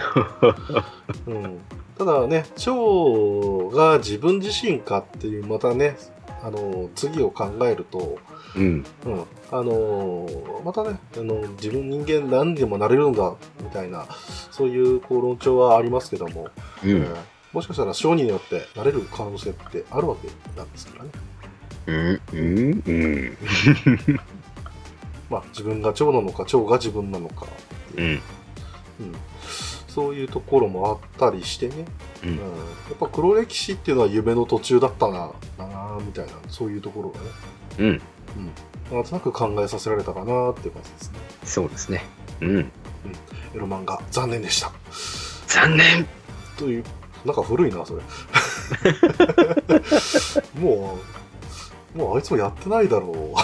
うん、ただね、蝶が自分自身かっていう、またね、あの、次を考えると、えうん。うん。あのーまたね、あの、自分人間何でもなれるんだ、みたいな、そういう、こう、論調はありますけども、うん。えーもしかしたら商人によってなれる可能性ってあるわけなんですからね。うん。うん。うん。まあ、自分が蝶なのか、蝶が自分なのかっていう、うん。うんそういうところもあったりしてね、ううんん、やっぱ黒歴史っていうのは夢の途中だったな、なみたいな、そういうところがね、うん。なんとなく考えさせられたかなっていう感じですね。そうですね。うん。エロ漫画、残念でした。残念という、なんか古いな、それ。もう、もうあいつもやってないだろう。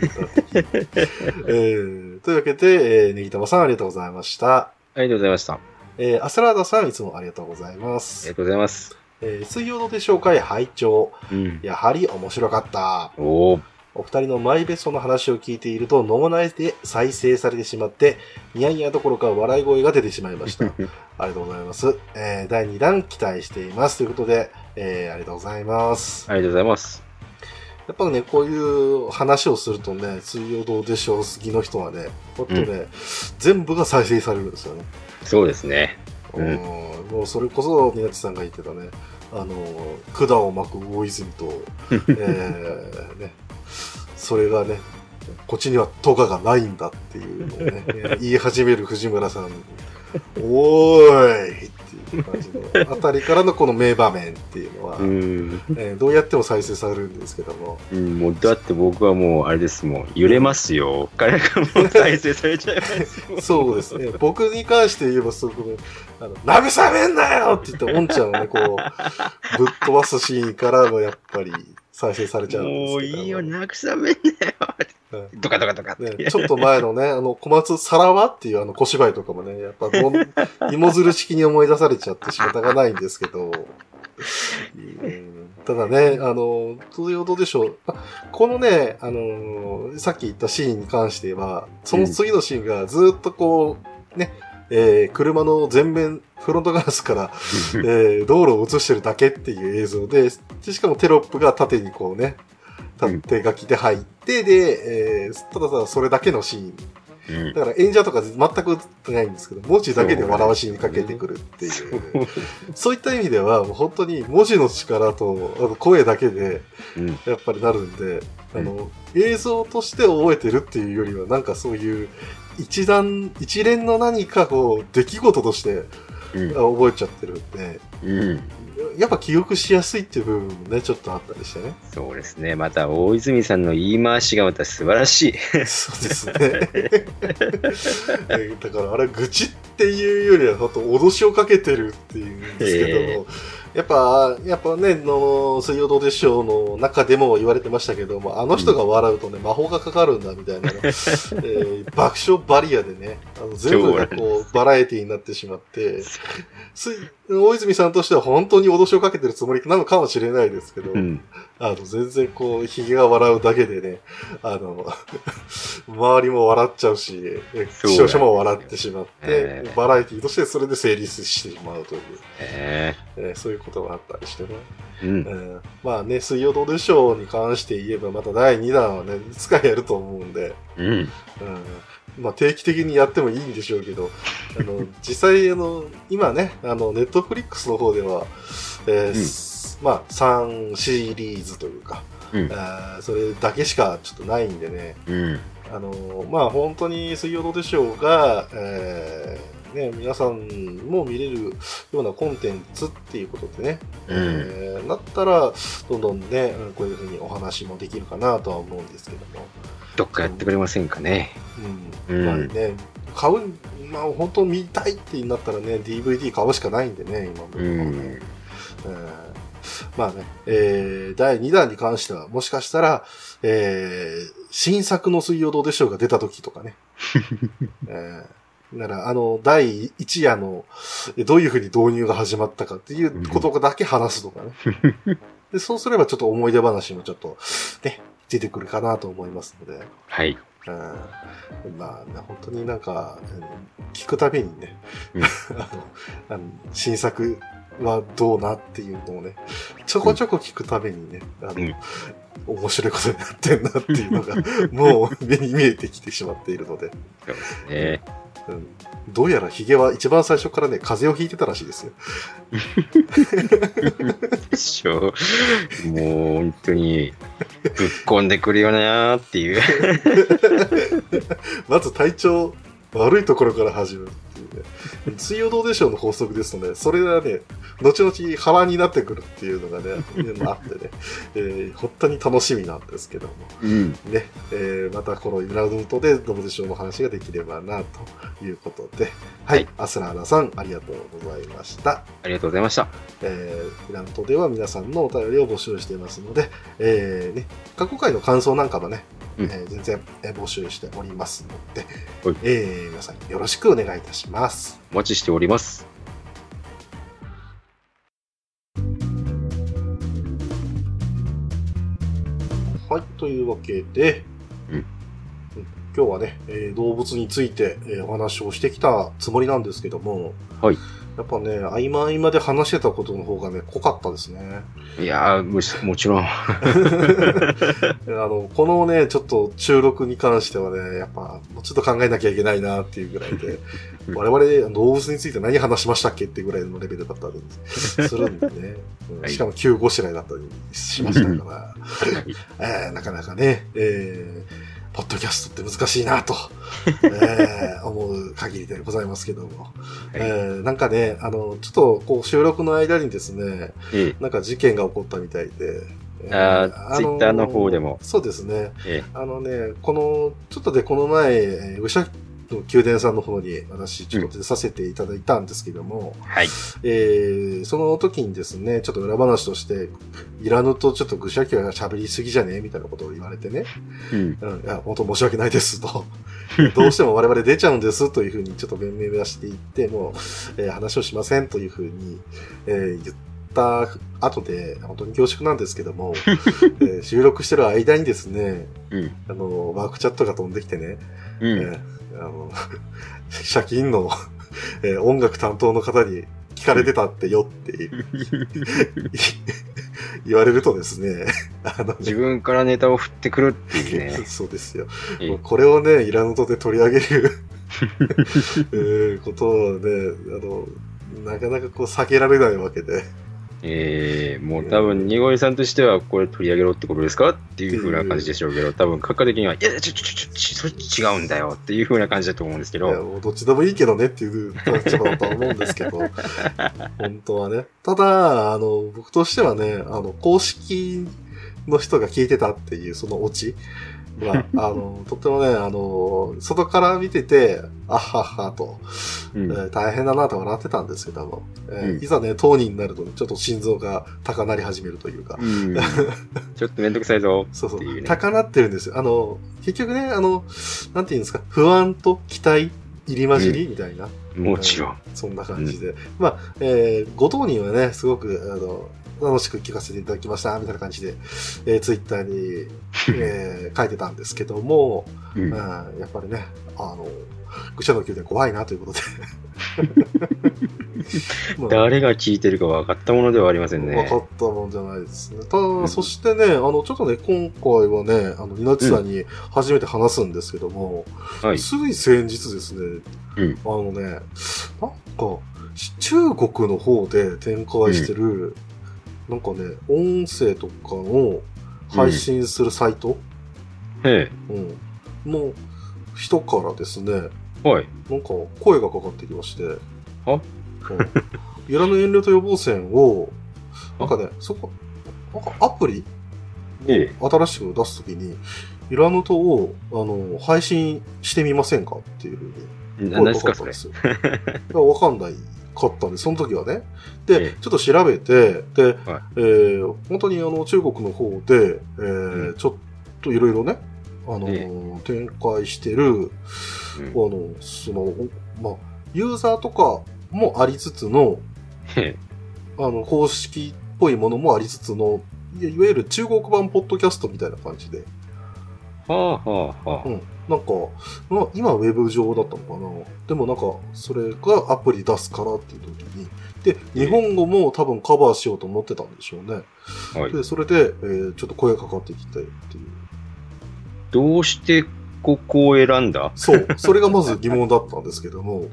えー、というわけで、えー、ネギタマさんありがとうございました。ありがとうございました。あえー、アスラーダさんいつもありがとうございまりすが。とうございます。えー、水曜どうでしょうか拝聴うん。やはり面白かった。おお。お二人のマイベストの話を聞いていると、脳内で再生されてしまって、ニヤニヤどころか笑い声が出てしまいました。ありがとうございます。えー、第2弾期待しています。ということで、えー、ありがとうございます。ありがとうございます。やっぱね、こういう話をするとね、水曜どうでしょう好きの人はね、ほんとね、全部が再生されるんですよね。そうですね。ううんん、もうそれこそ、宮地さんが言ってたね、あの、管を巻く大泉と、えー、ね、それがね、こっちにはトガがないんだっていうのをね、言い始める藤村さん、おーいっていう感じの、あたりからのこの名場面っていうのは、うん。えーどうやっても再生されるんですけども、うん、もうだって僕はもうあれですもん揺れますよ。彼がもう再生されちゃいますよそうですね、僕に関して言えば、そこで、あの、慰めんなよ！って言って、おんちゃんをね、こう、ぶっ飛ばすシーンからの、やっぱり、再生されちゃうんですけども。ういいよ慰めんなよ。うんドカドカドカって、ね、ちょっと前のね、あの、小松さらわっていうあの小芝居とかもね、やっぱどん、芋づる式に思い出されちゃって仕方がないんですけど、うん。ただね、あの、どういうことでしょう。あこのね、あの、さっき言ったシーンに関しては、その次のシーンがずっとこう、ね、えー車の前面、フロントガラスから、えー道路を映してるだけっていう映像で、でしかもテロップが縦にこうね、縦書きで入って、で、えーただただそれだけのシーン。うん。だから演者とか全く映ってないんですけど、文字だけで笑わしにかけてくるっていう。そう いった意味では、もう本当に文字の力とあの声だけで、うん。やっぱりなるんで、あの、映像として覚えてるっていうよりは、なんかそういう、一段、一連の何かこう、出来事として覚えちゃってるんで、うんやっぱ記憶しやすいっていう部分もね、ちょっとあったりしてね。そうですねまた大泉さんの言い回しがまた素晴らしいそうですね。えだからあれ、愚痴っていうよりは、本当脅しをかけてるっていうんですけども、えやっぱ、やっぱね、の、水曜どうでしょうの中でも言われてましたけども、あの人が笑うとね、魔法がかかるんだみたいなね、えー爆笑バリアでね、あの全部がこう、バラエティになってしまって、す大泉さんとしては本当に脅しをかけてるつもりなのかもしれないですけど、うんあの、全然こう、髭が笑うだけでね、あの、周りも笑っちゃうし、視聴者も笑ってしまって、ええ。バラエティとしてそれで成立してしまうという、ええ。ーそういうことがあったりしてね。えうん。うんまあね、水曜どうでしょうに関して言えば、また第2弾はね、いつかやると思うんで、うん。うん。まあ定期的にやってもいいんでしょうけど、あの、実際、あの、今ね、あの、ネットフリックスの方では、えーすまあ、3シリーズというか、うん。あーそれだけしかちょっとないんでね、うん。あの、まあ本当に水曜どうでしょうが、えーね、皆さんも見れるようなコンテンツっていうことでね、うん。えーなったら、どんどんね、うんこういうふうにお話もできるかなとは思うんですけども、どっかやってくれませんかね。うん、うん。まあね、買う、まあ本当見たいってなったらね、DVD 買うしかないんでね、今のところはね。うん。うんまあね、えー、第2弾に関しては、もしかしたら、えー、新作の水曜どうでしょうが出た時とかね。えー、なら、あの、第1夜の、どういうふうに導入が始まったかっていうことだけ話すとかね。でそうすればちょっと思い出話もちょっと、ね、出てくるかなと思いますので。はい。うん、まあ、ね、本当になんか、聞くたびにね、うん あのあの新作はどうなっていうのをね、ちょこちょこ聞くたびにね、あの、うん面白いことになってんなっていうのが、もう目に見えてきてしまっているので、そうですね。うん、どうやらヒゲは一番最初からね、風邪をひいてたらしいですよ。でしょう。もう本当にぶっ込んでくるよなーっていう。まず体調悪いところから始めるっていうね。水曜どうでしょうの法則ですので、それがね、後々腹になってくるっていうのがね、あってね、えー本当に楽しみなんですけども、うん。ね、えーまたこのイラウントでどうでしょうの話ができればな、ということで、はい、はいアスラーナさん、ありがとうございました。ありがとうございました。えー、イラントでは皆さんのお便りを募集していますので、えーね、過去回の感想なんかもね、うん。えー全然えー募集しておりますので、はい。えー皆さんよろしくお願いいたします。お待ちしております。はい、というわけで、うん。うん。今日はね、えー動物について、えーお話をしてきたつもりなんですけども、はいやっぱね、合間合間で話してたことの方がね、濃かったですね。いやーもしもちろん。あの、このね、ちょっと収録に関してはね、やっぱ、もうちょっと考えなきゃいけないなっていうぐらいで、う ん我々、動物について何話しましたっけってぐらいのレベルだったりするんでね。うんはいしかも急ごしらいだったりしましたから、はい えーなかなかね、えーポッドキャストって難しいなと、えー思う限りでございますけども。えーなんかね、あの、ちょっとこう収録の間にですね、えなんか事件が起こったみたいで。えあー Twitter の方でもそうですね。えあのね、この、ちょっとでこの前、えー愚者の宮殿さんの方に私ちょっと出させていただいたんですけども、はい。えーその時にですね、ちょっと裏話として、いらぬとちょっと愚者宮が喋りすぎじゃねみたいなことを言われてね、うん。うん、いや、本当申し訳ないですと。どうしても我々出ちゃうんですというふうにちょっと弁明はしていって、もう、えー話をしませんというふうに、えー言った後で、本当に恐縮なんですけども、えー収録してる間にですね、うん。あの、ワークチャットが飛んできてね、うん。えーあの、借金の、えー音楽担当の方に聞かれてたってよって 言われるとですね、あのね自分からネタを振ってくるっていうね。そうですよ。これをね、イラノトで取り上げるえーことをね、あの、なかなかこう避けられないわけで。えー、もう多分、ニゴリさんとしては、これ取り上げろってことですかっていう風な感じでしょうけど、多分、閣下的には、いや、ちょ、ちょ、ちょ、ちょ、それ違うんだよっていう風な感じだと思うんですけいや、ど、もうどっちでもいいけどねっていう立場だとは思うんですけど、本当はね。ただ、あの、僕としてはね、あの、公式の人が聞いてたっていうそのオチは、あの、とってもね、あの、外から見てて、あっはっはと、うんえー大変だなと笑ってたんですけども、えーうんいざね、当人になるとね、ちょっと心臓が高鳴り始めるというか、うん、ちょっとめんどくさいぞそうそう。高鳴ってるんですよ。あの、結局ね、あの、なんていうんですか、不安と期待入り混じりみたいな、もちろん。そんな感じで。まあ、えーご当人はね、すごく、あの、楽しく聞かせていただきました、みたいな感じで、えーツイッターに、えー書いてたんですけども、うんうん、やっぱりね、あの、愚者の宮殿怖いなということで。まあ誰が聞いてるか分かったものではありません分ねか。ったもんじゃないですね。ただ、んそしてね、あの、ちょっとね、今回はね、あの、ニナチさんに初めて話すんですけども、はい。つい先日ですね、うんあのね、なんか、し中国の方で展開してる、なんかね、音声とかの配信するサイト、へうん、の人からですね、え。はい。なんか声がかかってきまして、あうん、ゆらぬ遠慮と予防線を、なんかね、そこ、なんかアプリ？えを新しく出すときに、ゆらぬとを、あの、配信してみませんか？っていうふうに声がかかったん。ですよ。いやわかんないかったんで、その時はね。で、ええちょっと調べて、で、はい。えー本当にあの中国の方で、えーうん。ちょっといろいろね、あの、え展開してる、うん。あの、その、おまあ、ユーザーとかもありつつの、へあの、公式っぽいものもありつつの、いいわゆる中国版ポッドキャストみたいな感じで、はあはあはあ。うん。なんか、まあ、今はウェブ上だったのかな。でもなんか、それがアプリ出すからっていう時に、で、日本語も多分カバーしようと思ってたんでしょうね。はい。で、それで、えーちょっと声かかってきてっていう。どうしてここを選んだ？そう、それがまず疑問だったんですけども、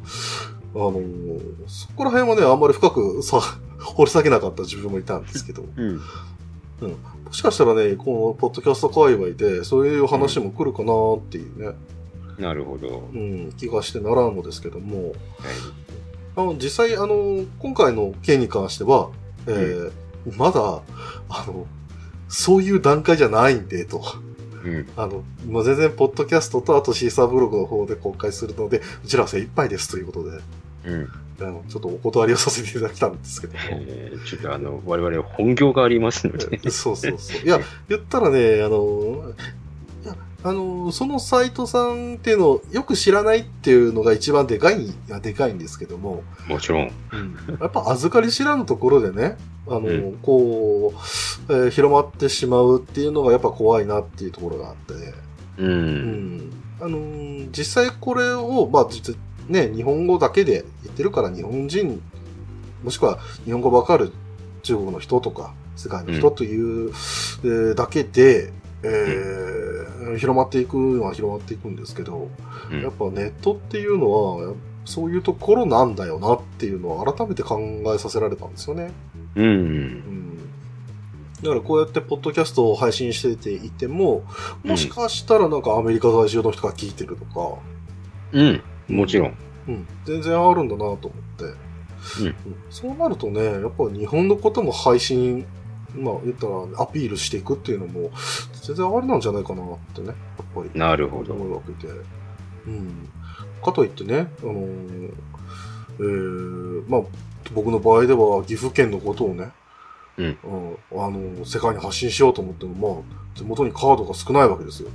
あのーそこら辺はね、あんまり深くさ、掘り下げなかった自分もいたんですけど、うん。もしかしたらね、このポッドキャスト界隈で、そういう話も来るかなっていうね、なるほど。うん、気がしてならんのですけども、はい。あの、実際、あの、今回の件に関しては、えーまだ、あの、そういう段階じゃないんで、と。うん。あの、全然、ポッドキャストと、あとシーサーブログの方で公開するので、うちらは精一杯ですということで、うん。あのちょっとお断りをさせていただきたんですけども。えーちょっとあの、我々本業がありますので。そうそうそう。いや、言ったらね、あの、あの、そのサイトさんっていうのをよく知らないっていうのが一番でかい、でかいんですけども、もちろん。やっぱ預かり知らぬところでね、あの、うんこう、えー広まってしまうっていうのがやっぱ怖いなっていうところがあって、う。うんん。あのー実際これを、まあ、実ね、日本語だけで言ってるから日本人、もしくは日本語わかる中国の人とか、世界の人という、えーだけで、えー広まっていくのは広まっていくんですけど、うんやっぱネットっていうのは、そういうところなんだよなっていうのを改めて考えさせられたんですよね。うん。うん。だからこうやってポッドキャストを配信してていても、もしかしたらなんかアメリカ在住の人が聞いてるとか、うん。もちろん。うん、全然あるんだなと思って、うんそうなるとね、やっぱ日本のことも配信、まあ言ったらアピールしていくっていうのも、全然ありなんじゃないかなってね、やっぱりなるほど。思うわけで。うん。かといってね、あのーえーまあ、僕の場合では岐阜県のことをね、うんあのー世界に発信しようと思っても、まあ、手元にカードが少ないわけですよ。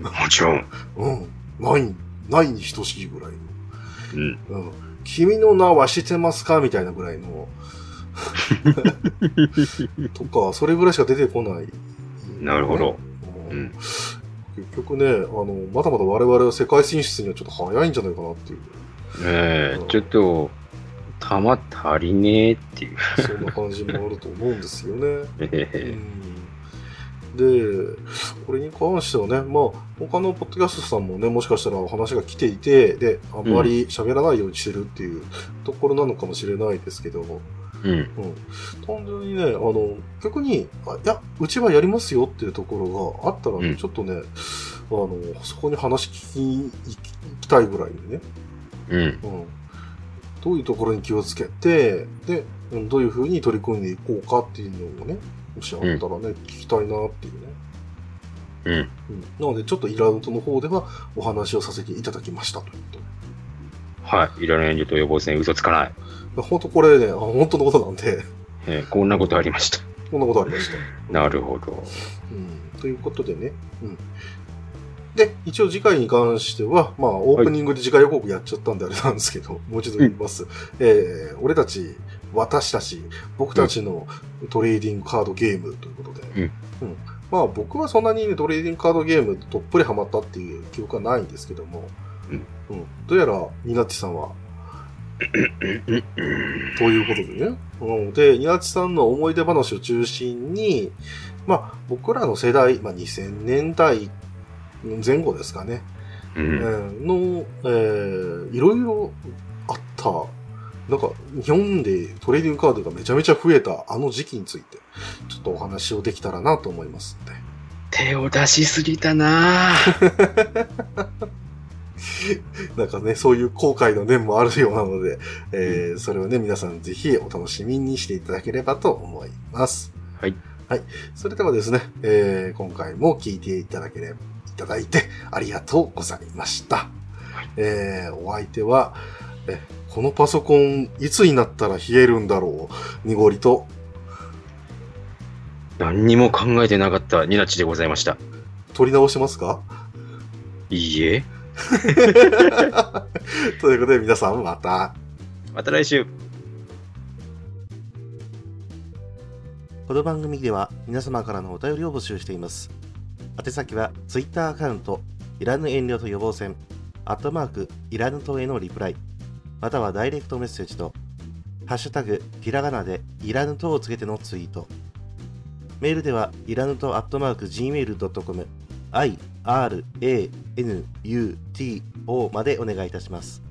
もちろん。うん。ない、ないに等しいぐらいうん。の。うん。君の名は知ってますか？みたいなぐらいの。とか、それぐらいしか出てこない。なるほど。ううんん。結局ね、あの、まだまだ我々は世界進出にはちょっと早いんじゃないかなっていう。ええちょっと、玉足りねえっていう。そんな感じもあると思うんですよね。うえんで、これに関してはね、まあ、他のポッドキャストさんもね、もしかしたらお話が来ていて、で、あんまり喋らないようにしてるっていうところなのかもしれないですけど、えうん。うん。単純にね、あの、逆に、あいや、うちはやりますよっていうところがあったらね、うんちょっとね、あの、そこに話聞きに行きたいぐらいでね、うん。うん。どういうところに気をつけて、で、うんどういうふうに取り組んでいこうかっていうのをね、もしあったらね、聞きたいなっていうね。うん。うん。なので、ちょっとイラウントの方ではお話をさせていただきましたということで。はい。いらない遠慮と予防線嘘つかない。本当これね、あ本当のことなんで、ええこんなことありました。こんなことありました。なるほど。うん。ということでね。うん。で、一応次回に関しては、まあ、オープニングで次回予告やっちゃったんであれなんですけど、もう一度言います。えー、俺たち、私たち、僕たちのトレーディングカードゲームということで、うん。うん。まあ、僕はそんなにね、トレーディングカードゲームどっぷりハマったっていう記憶はないんですけども、うん。うん。どうやら、ニナッチさんは、ということでね。うん、で、ニナッチさんの思い出話を中心に、まあ、僕らの世代、まあ、2000年代前後ですかね、うえん。ーの、えーいろいろあった、なんか、日本でトレーディングカードがめちゃめちゃ増えたあの時期について、ちょっとお話をできたらなと思いますんで。手を出しすぎたなぁ なんかね、そういう後悔の念もあるようなので、えーそれをね、皆さんぜひお楽しみにしていただければと思います。はい。はい。それではですね、えー今回も聞いていただければ、いただいてありがとうございました。えーお相手は、えこのパソコン、いつになったら冷えるんだろう？濁りと。何にも考えてなかったニナチでございました。取り直してますか？いいえ。ということで皆さんまた。また来週。この番組では皆様からのお便りを募集しています。宛先は Twitter アカウント、いらぬ遠慮と予防線、アットマーク、いらぬとへのリプライ、またはダイレクトメッセージと、ハッシュタグ、ひらがなでいらぬとをつけてのツイート。メールでは、いらぬとアットマーク Gmail.com、i, r, a, n, u, t, o までお願いいたします。